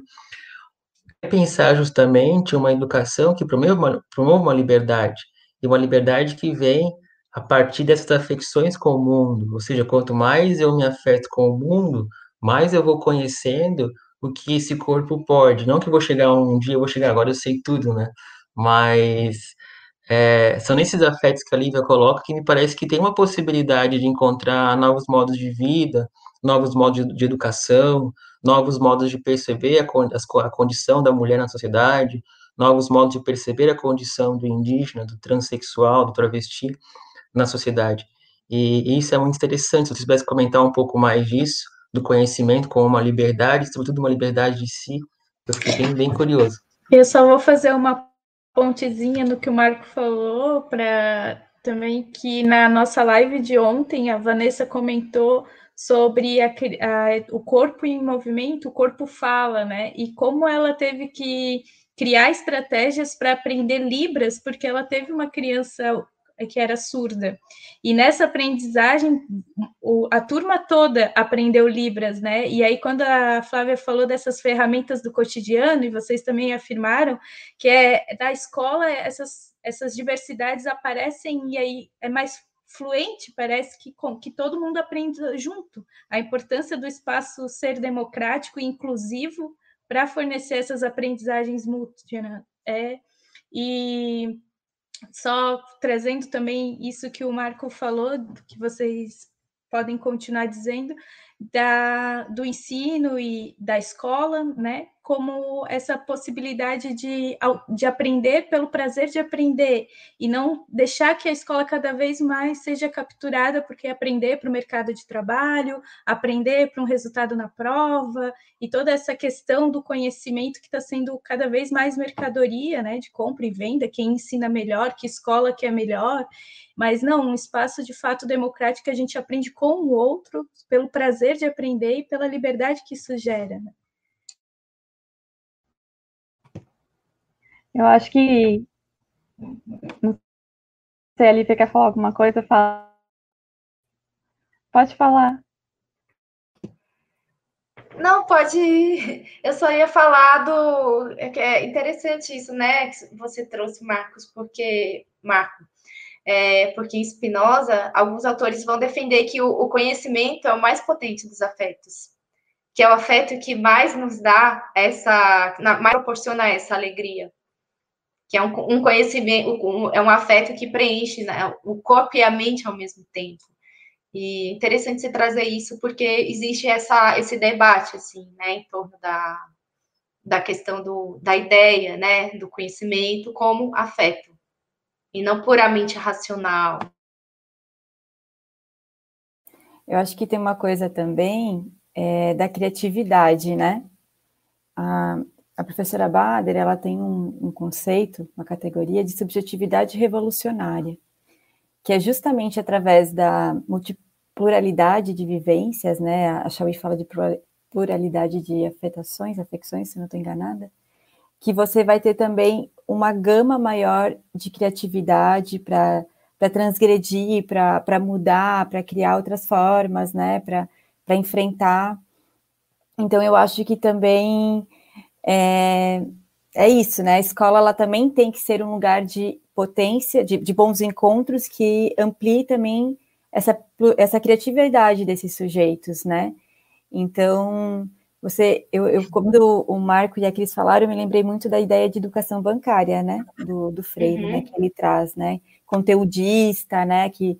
É pensar justamente uma educação que promove uma, promove uma liberdade, e uma liberdade que vem a partir dessas afecções com o mundo. Ou seja, quanto mais eu me afeto com o mundo, mais eu vou conhecendo o que esse corpo pode. Não que eu vou chegar um dia, eu vou chegar agora, eu sei tudo, né? Mas é, são nesses afetos que a Lívia coloca que me parece que tem uma possibilidade de encontrar novos modos de vida, novos modos de, educação, novos modos de perceber a, a condição da mulher na sociedade, novos modos de perceber a condição do indígena, do transexual, do travesti na sociedade. E, e isso é muito interessante. Se você pudesse comentar um pouco mais disso, do conhecimento como uma liberdade, sobretudo uma liberdade de si, eu fiquei bem, bem curioso.
Eu só vou fazer uma pontezinha no que o Marco falou, para também que na nossa live de ontem a Vanessa comentou sobre a, a, o corpo em movimento, o corpo fala, né? E como ela teve que criar estratégias para aprender Libras, porque ela teve uma criança que era surda. E nessa aprendizagem, o, a turma toda aprendeu Libras, né? E aí, quando a Flávia falou dessas ferramentas do cotidiano, e vocês também afirmaram que é da escola, essas, essas diversidades aparecem e aí é mais fluente, parece que, que todo mundo aprende junto. A importância do espaço ser democrático e inclusivo para fornecer essas aprendizagens múltiplas. É, e só trazendo também isso que o Marco falou, que vocês podem continuar dizendo, da, do ensino e da escola, né? Como essa possibilidade de, de aprender pelo prazer de aprender e não deixar que a escola cada vez mais seja capturada porque aprender para o mercado de trabalho, aprender para um resultado na prova e toda essa questão do conhecimento que está sendo cada vez mais mercadoria, né? De compra e venda, quem ensina melhor, que escola que é melhor mas não, um espaço de fato democrático que a gente aprende com o outro, pelo prazer de aprender e pela liberdade que isso gera. Né?
Eu acho que. Não sei, Alicia quer falar alguma coisa? Fala. Pode falar.
Não, pode. Eu só ia falar do. É, é interessante isso, né? Que você trouxe, Marcos, porque. Marco, é, porque em Spinoza, alguns autores vão defender que o, o, conhecimento é o mais potente dos afetos, que é o afeto que mais nos dá essa, mais proporciona essa alegria, que é um, um conhecimento, um, é um afeto que preenche né, o corpo e a mente ao mesmo tempo. E interessante você trazer isso, porque existe essa, esse debate, assim, né, em torno da, da questão do, da ideia, né, do conhecimento como afeto e não puramente racional.
Eu acho que tem uma coisa também é, da criatividade, né? A, a professora Bader, ela tem um, um, conceito, uma categoria de subjetividade revolucionária, que é justamente através da multipluralidade de vivências, né? A Chauí fala de pluralidade de afetações, afecções, se não estou enganada, que você vai ter também uma gama maior de criatividade para transgredir, para mudar, para criar outras formas, né? Para enfrentar. Então, eu acho que também é, é isso, né? A escola ela também tem que ser um lugar de potência, de, de bons encontros que amplie também essa, essa criatividade desses sujeitos, né? Então, você, eu, eu, quando o Marco e a Cris falaram, eu me lembrei muito da ideia de educação bancária, né, do, do Freire, uhum. né, que ele traz, né, conteudista, né, que,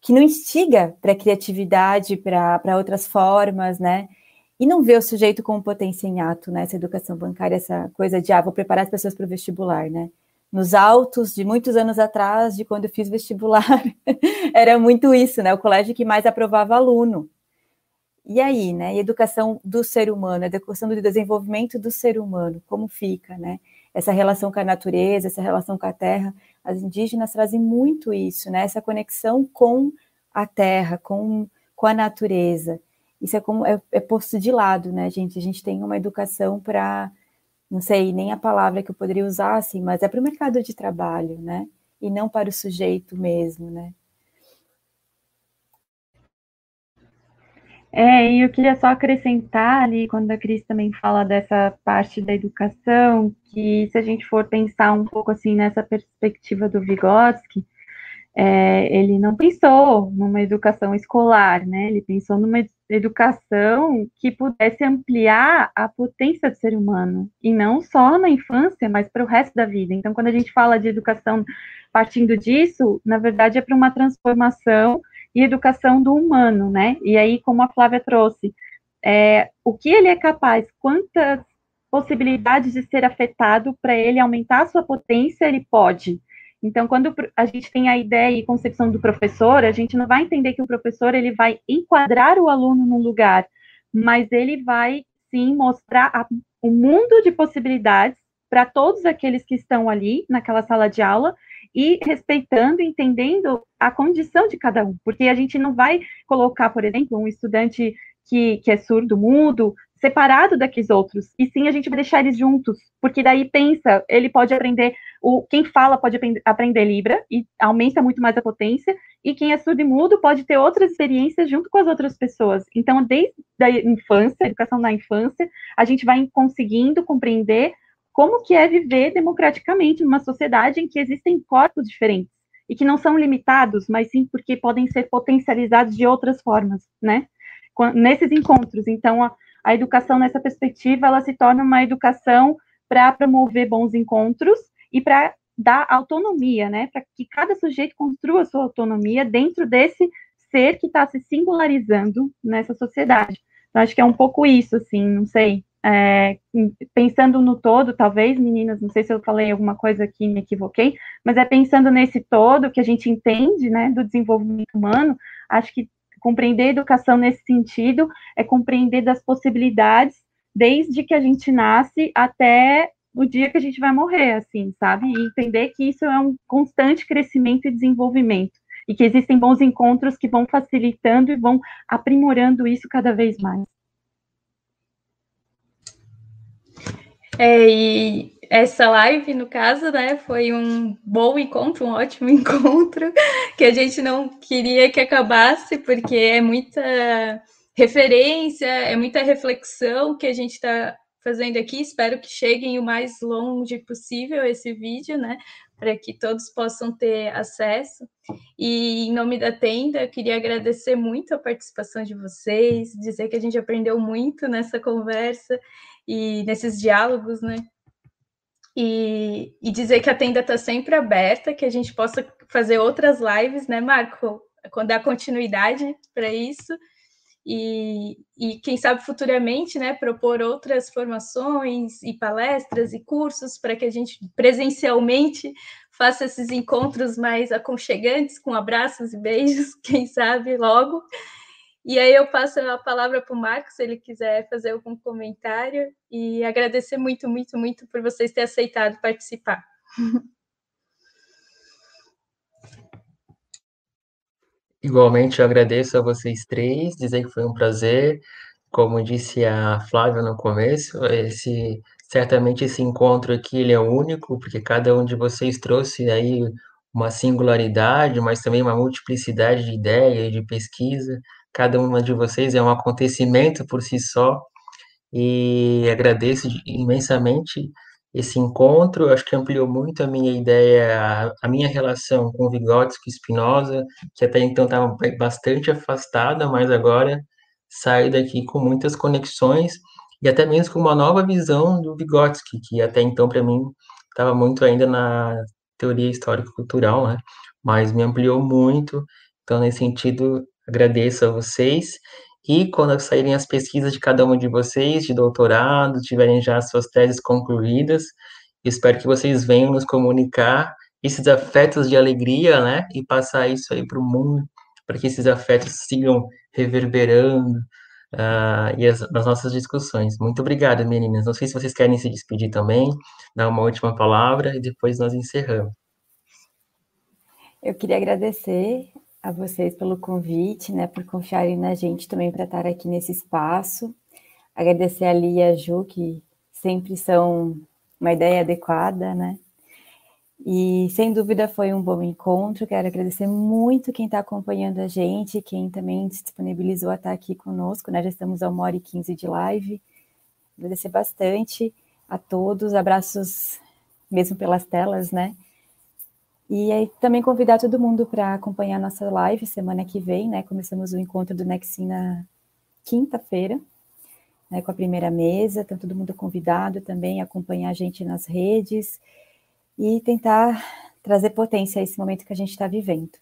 que não instiga para a criatividade, para outras formas, né, e não vê o sujeito como potência em ato, né, essa educação bancária, essa coisa de, ah, vou preparar as pessoas para o vestibular, né, nos autos de muitos anos atrás, de quando eu fiz vestibular, era muito isso, né, o colégio que mais aprovava aluno, e aí, né? E educação do ser humano, a educação do desenvolvimento do ser humano, como fica, né? Essa relação com a natureza, essa relação com a terra. As indígenas trazem muito isso, né? Essa conexão com a terra, com, com a natureza. Isso é como é, é posto de lado, né, gente? A gente tem uma educação para, não sei nem a palavra que eu poderia usar, assim, mas é para o mercado de trabalho, né? E não para o sujeito mesmo, né?
É, e eu queria só acrescentar ali, quando a Cris também fala dessa parte da educação, que se a gente for pensar um pouco assim nessa perspectiva do Vygotsky, é, ele não pensou numa educação escolar, né? Ele pensou numa educação que pudesse ampliar a potência do ser humano, e não só na infância, mas para o resto da vida. Então, quando a gente fala de educação partindo disso, na verdade é para uma transformação e educação do humano, né? E aí, como a Flávia trouxe, é, o que ele é capaz, quantas possibilidades de ser afetado para ele aumentar a sua potência, ele pode. Então, quando a gente tem a ideia e concepção do professor, a gente não vai entender que o professor ele vai enquadrar o aluno num lugar, mas ele vai sim mostrar a, o mundo de possibilidades para todos aqueles que estão ali naquela sala de aula e respeitando, entendendo a condição de cada um, porque a gente não vai colocar, por exemplo, um estudante que, que é surdo, mudo, separado daqueles outros, e sim a gente vai deixar eles juntos, porque daí pensa, ele pode aprender, o quem fala pode aprender, Libra, e aumenta muito mais a potência, e quem é surdo e mudo pode ter outras experiências junto com as outras pessoas. Então, desde a infância, a educação na infância, a gente vai conseguindo compreender como que é viver democraticamente numa sociedade em que existem corpos diferentes e que não são limitados, mas sim porque podem ser potencializados de outras formas, né? Nesses encontros, então a, a educação nessa perspectiva ela se torna uma educação para promover bons encontros e para dar autonomia, né? Para que cada sujeito construa sua autonomia dentro desse ser que está se singularizando nessa sociedade. Então, acho que é um pouco isso, assim, não sei. É, pensando no todo, talvez, meninas, não sei se eu falei alguma coisa aqui me equivoquei, mas é pensando nesse todo que a gente entende, né, do desenvolvimento humano, acho que compreender educação nesse sentido é compreender das possibilidades desde que a gente nasce até o dia que a gente vai morrer, assim, sabe? E entender que isso é um constante crescimento e desenvolvimento e que existem bons encontros que vão facilitando e vão aprimorando isso cada vez mais.
É, e essa live, no caso, né, foi um bom encontro, um ótimo encontro, que a gente não queria que acabasse, porque é muita referência, é muita reflexão que a gente está fazendo aqui. Espero que cheguem o mais longe possível esse vídeo, né? Para que todos possam ter acesso. E em nome da tenda, eu queria agradecer muito a participação de vocês, dizer que a gente aprendeu muito nessa conversa e nesses diálogos, né? E, e dizer que a tenda está sempre aberta, que a gente possa fazer outras lives, né, Marco? Quando dá continuidade para isso e, e quem sabe futuramente, né, propor outras formações e palestras e cursos para que a gente presencialmente faça esses encontros mais aconchegantes, com abraços e beijos, quem sabe logo. E aí eu passo a palavra para o Marcos, se ele quiser fazer algum comentário, e agradecer muito, muito, muito por vocês terem aceitado participar.
Igualmente, eu agradeço a vocês três, dizer que foi um prazer. Como disse a Flávia no começo, esse certamente esse encontro aqui ele é único, porque cada um de vocês trouxe aí uma singularidade, mas também uma multiplicidade de ideias, de pesquisa. Cada uma de vocês é um acontecimento por si só. E agradeço imensamente esse encontro, acho que ampliou muito a minha ideia, a minha relação com Vygotsky e Spinoza, que até então estava bastante afastada, mas agora saio daqui com muitas conexões e até mesmo com uma nova visão do Vygotsky, que até então para mim estava muito ainda na teoria histórico-cultural, né? Mas me ampliou muito. Então, nesse sentido, agradeço a vocês e quando saírem as pesquisas de cada um de vocês, de doutorado, tiverem já as suas teses concluídas, espero que vocês venham nos comunicar esses afetos de alegria, né? E passar isso aí para o mundo, para que esses afetos sigam reverberando uh, e as, nas nossas discussões. Muito obrigado, meninas. Não sei se vocês querem se despedir também, dar uma última palavra e depois nós encerramos.
Eu queria agradecer a vocês pelo convite, né, por confiarem na gente também para estar aqui nesse espaço. Agradecer a Lia e a Ju, que sempre são uma ideia adequada, né? E sem dúvida foi um bom encontro. Quero agradecer muito quem está acompanhando a gente, quem também se disponibilizou a estar aqui conosco, né? Já estamos a uma hora e quinze de live. Agradecer bastante a todos, abraços mesmo pelas telas, né? E aí, também convidar todo mundo para acompanhar nossa live semana que vem, né? Começamos o encontro do Nexin na quinta-feira, né, com a primeira mesa. Então, todo mundo convidado também a acompanhar a gente nas redes e tentar trazer potência a esse momento que a gente está vivendo.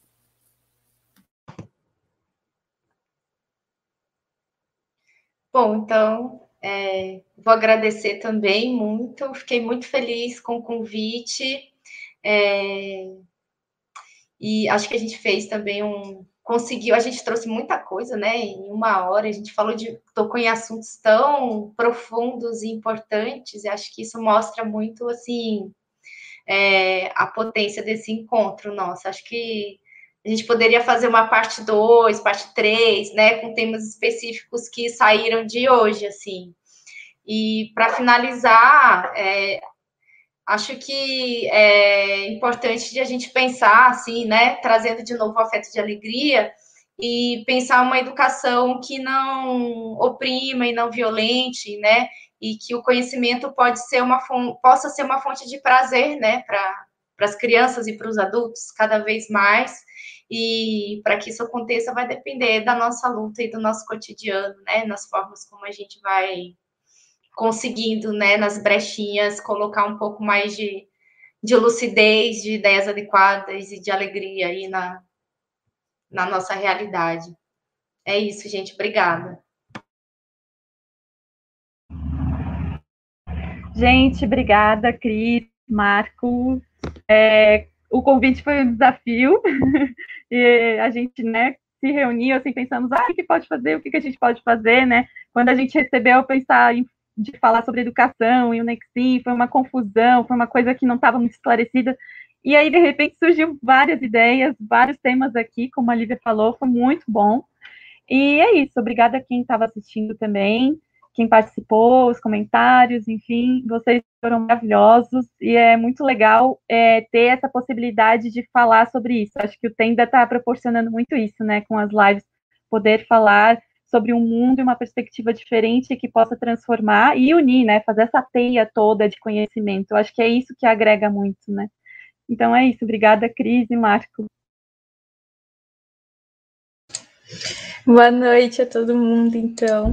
Bom, então, é, vou agradecer também muito, fiquei muito feliz com o convite. É, e acho que a gente fez também um. Conseguiu, a gente trouxe muita coisa, né? Em uma hora, a gente falou de. tocou em assuntos tão profundos e importantes, e acho que isso mostra muito, assim, é, a potência desse encontro nosso. Acho que a gente poderia fazer uma parte 2, parte 3, né? Com temas específicos que saíram de hoje, assim. E para finalizar, é, acho que é importante de a gente pensar assim, né, trazendo de novo o afeto de alegria e pensar uma educação que não oprima e não violente, né, e que o conhecimento pode ser uma possa ser uma fonte de prazer, né, para para as crianças e para os adultos cada vez mais. E para que isso aconteça vai depender da nossa luta e do nosso cotidiano, né, nas formas como a gente vai conseguindo, né, nas brechinhas, colocar um pouco mais de, de lucidez, de ideias adequadas e de alegria aí na, na nossa realidade. É isso, gente. Obrigada.
Gente, obrigada, Cris, Marco. É, o convite foi um desafio e a gente, né, se reuniu assim, pensamos, ah, o que pode fazer, o que, a gente pode fazer, né? Quando a gente recebeu pensar em, de falar sobre educação e o Nexim, foi uma confusão, foi uma coisa que não estava muito esclarecida. E aí, de repente, surgiu várias ideias, vários temas aqui, como a Lívia falou, foi muito bom. E é isso, obrigada a quem estava assistindo também quem participou, os comentários, enfim, vocês foram maravilhosos e é muito legal é, ter essa possibilidade de falar sobre isso. Acho que o Tenda está proporcionando muito isso, né, com as lives, poder falar sobre um mundo e uma perspectiva diferente que possa transformar e unir, né, fazer essa teia toda de conhecimento. Eu acho que é isso que agrega muito, né. Então é isso. Obrigada, Cris e Marco.
Boa noite a todo mundo, então.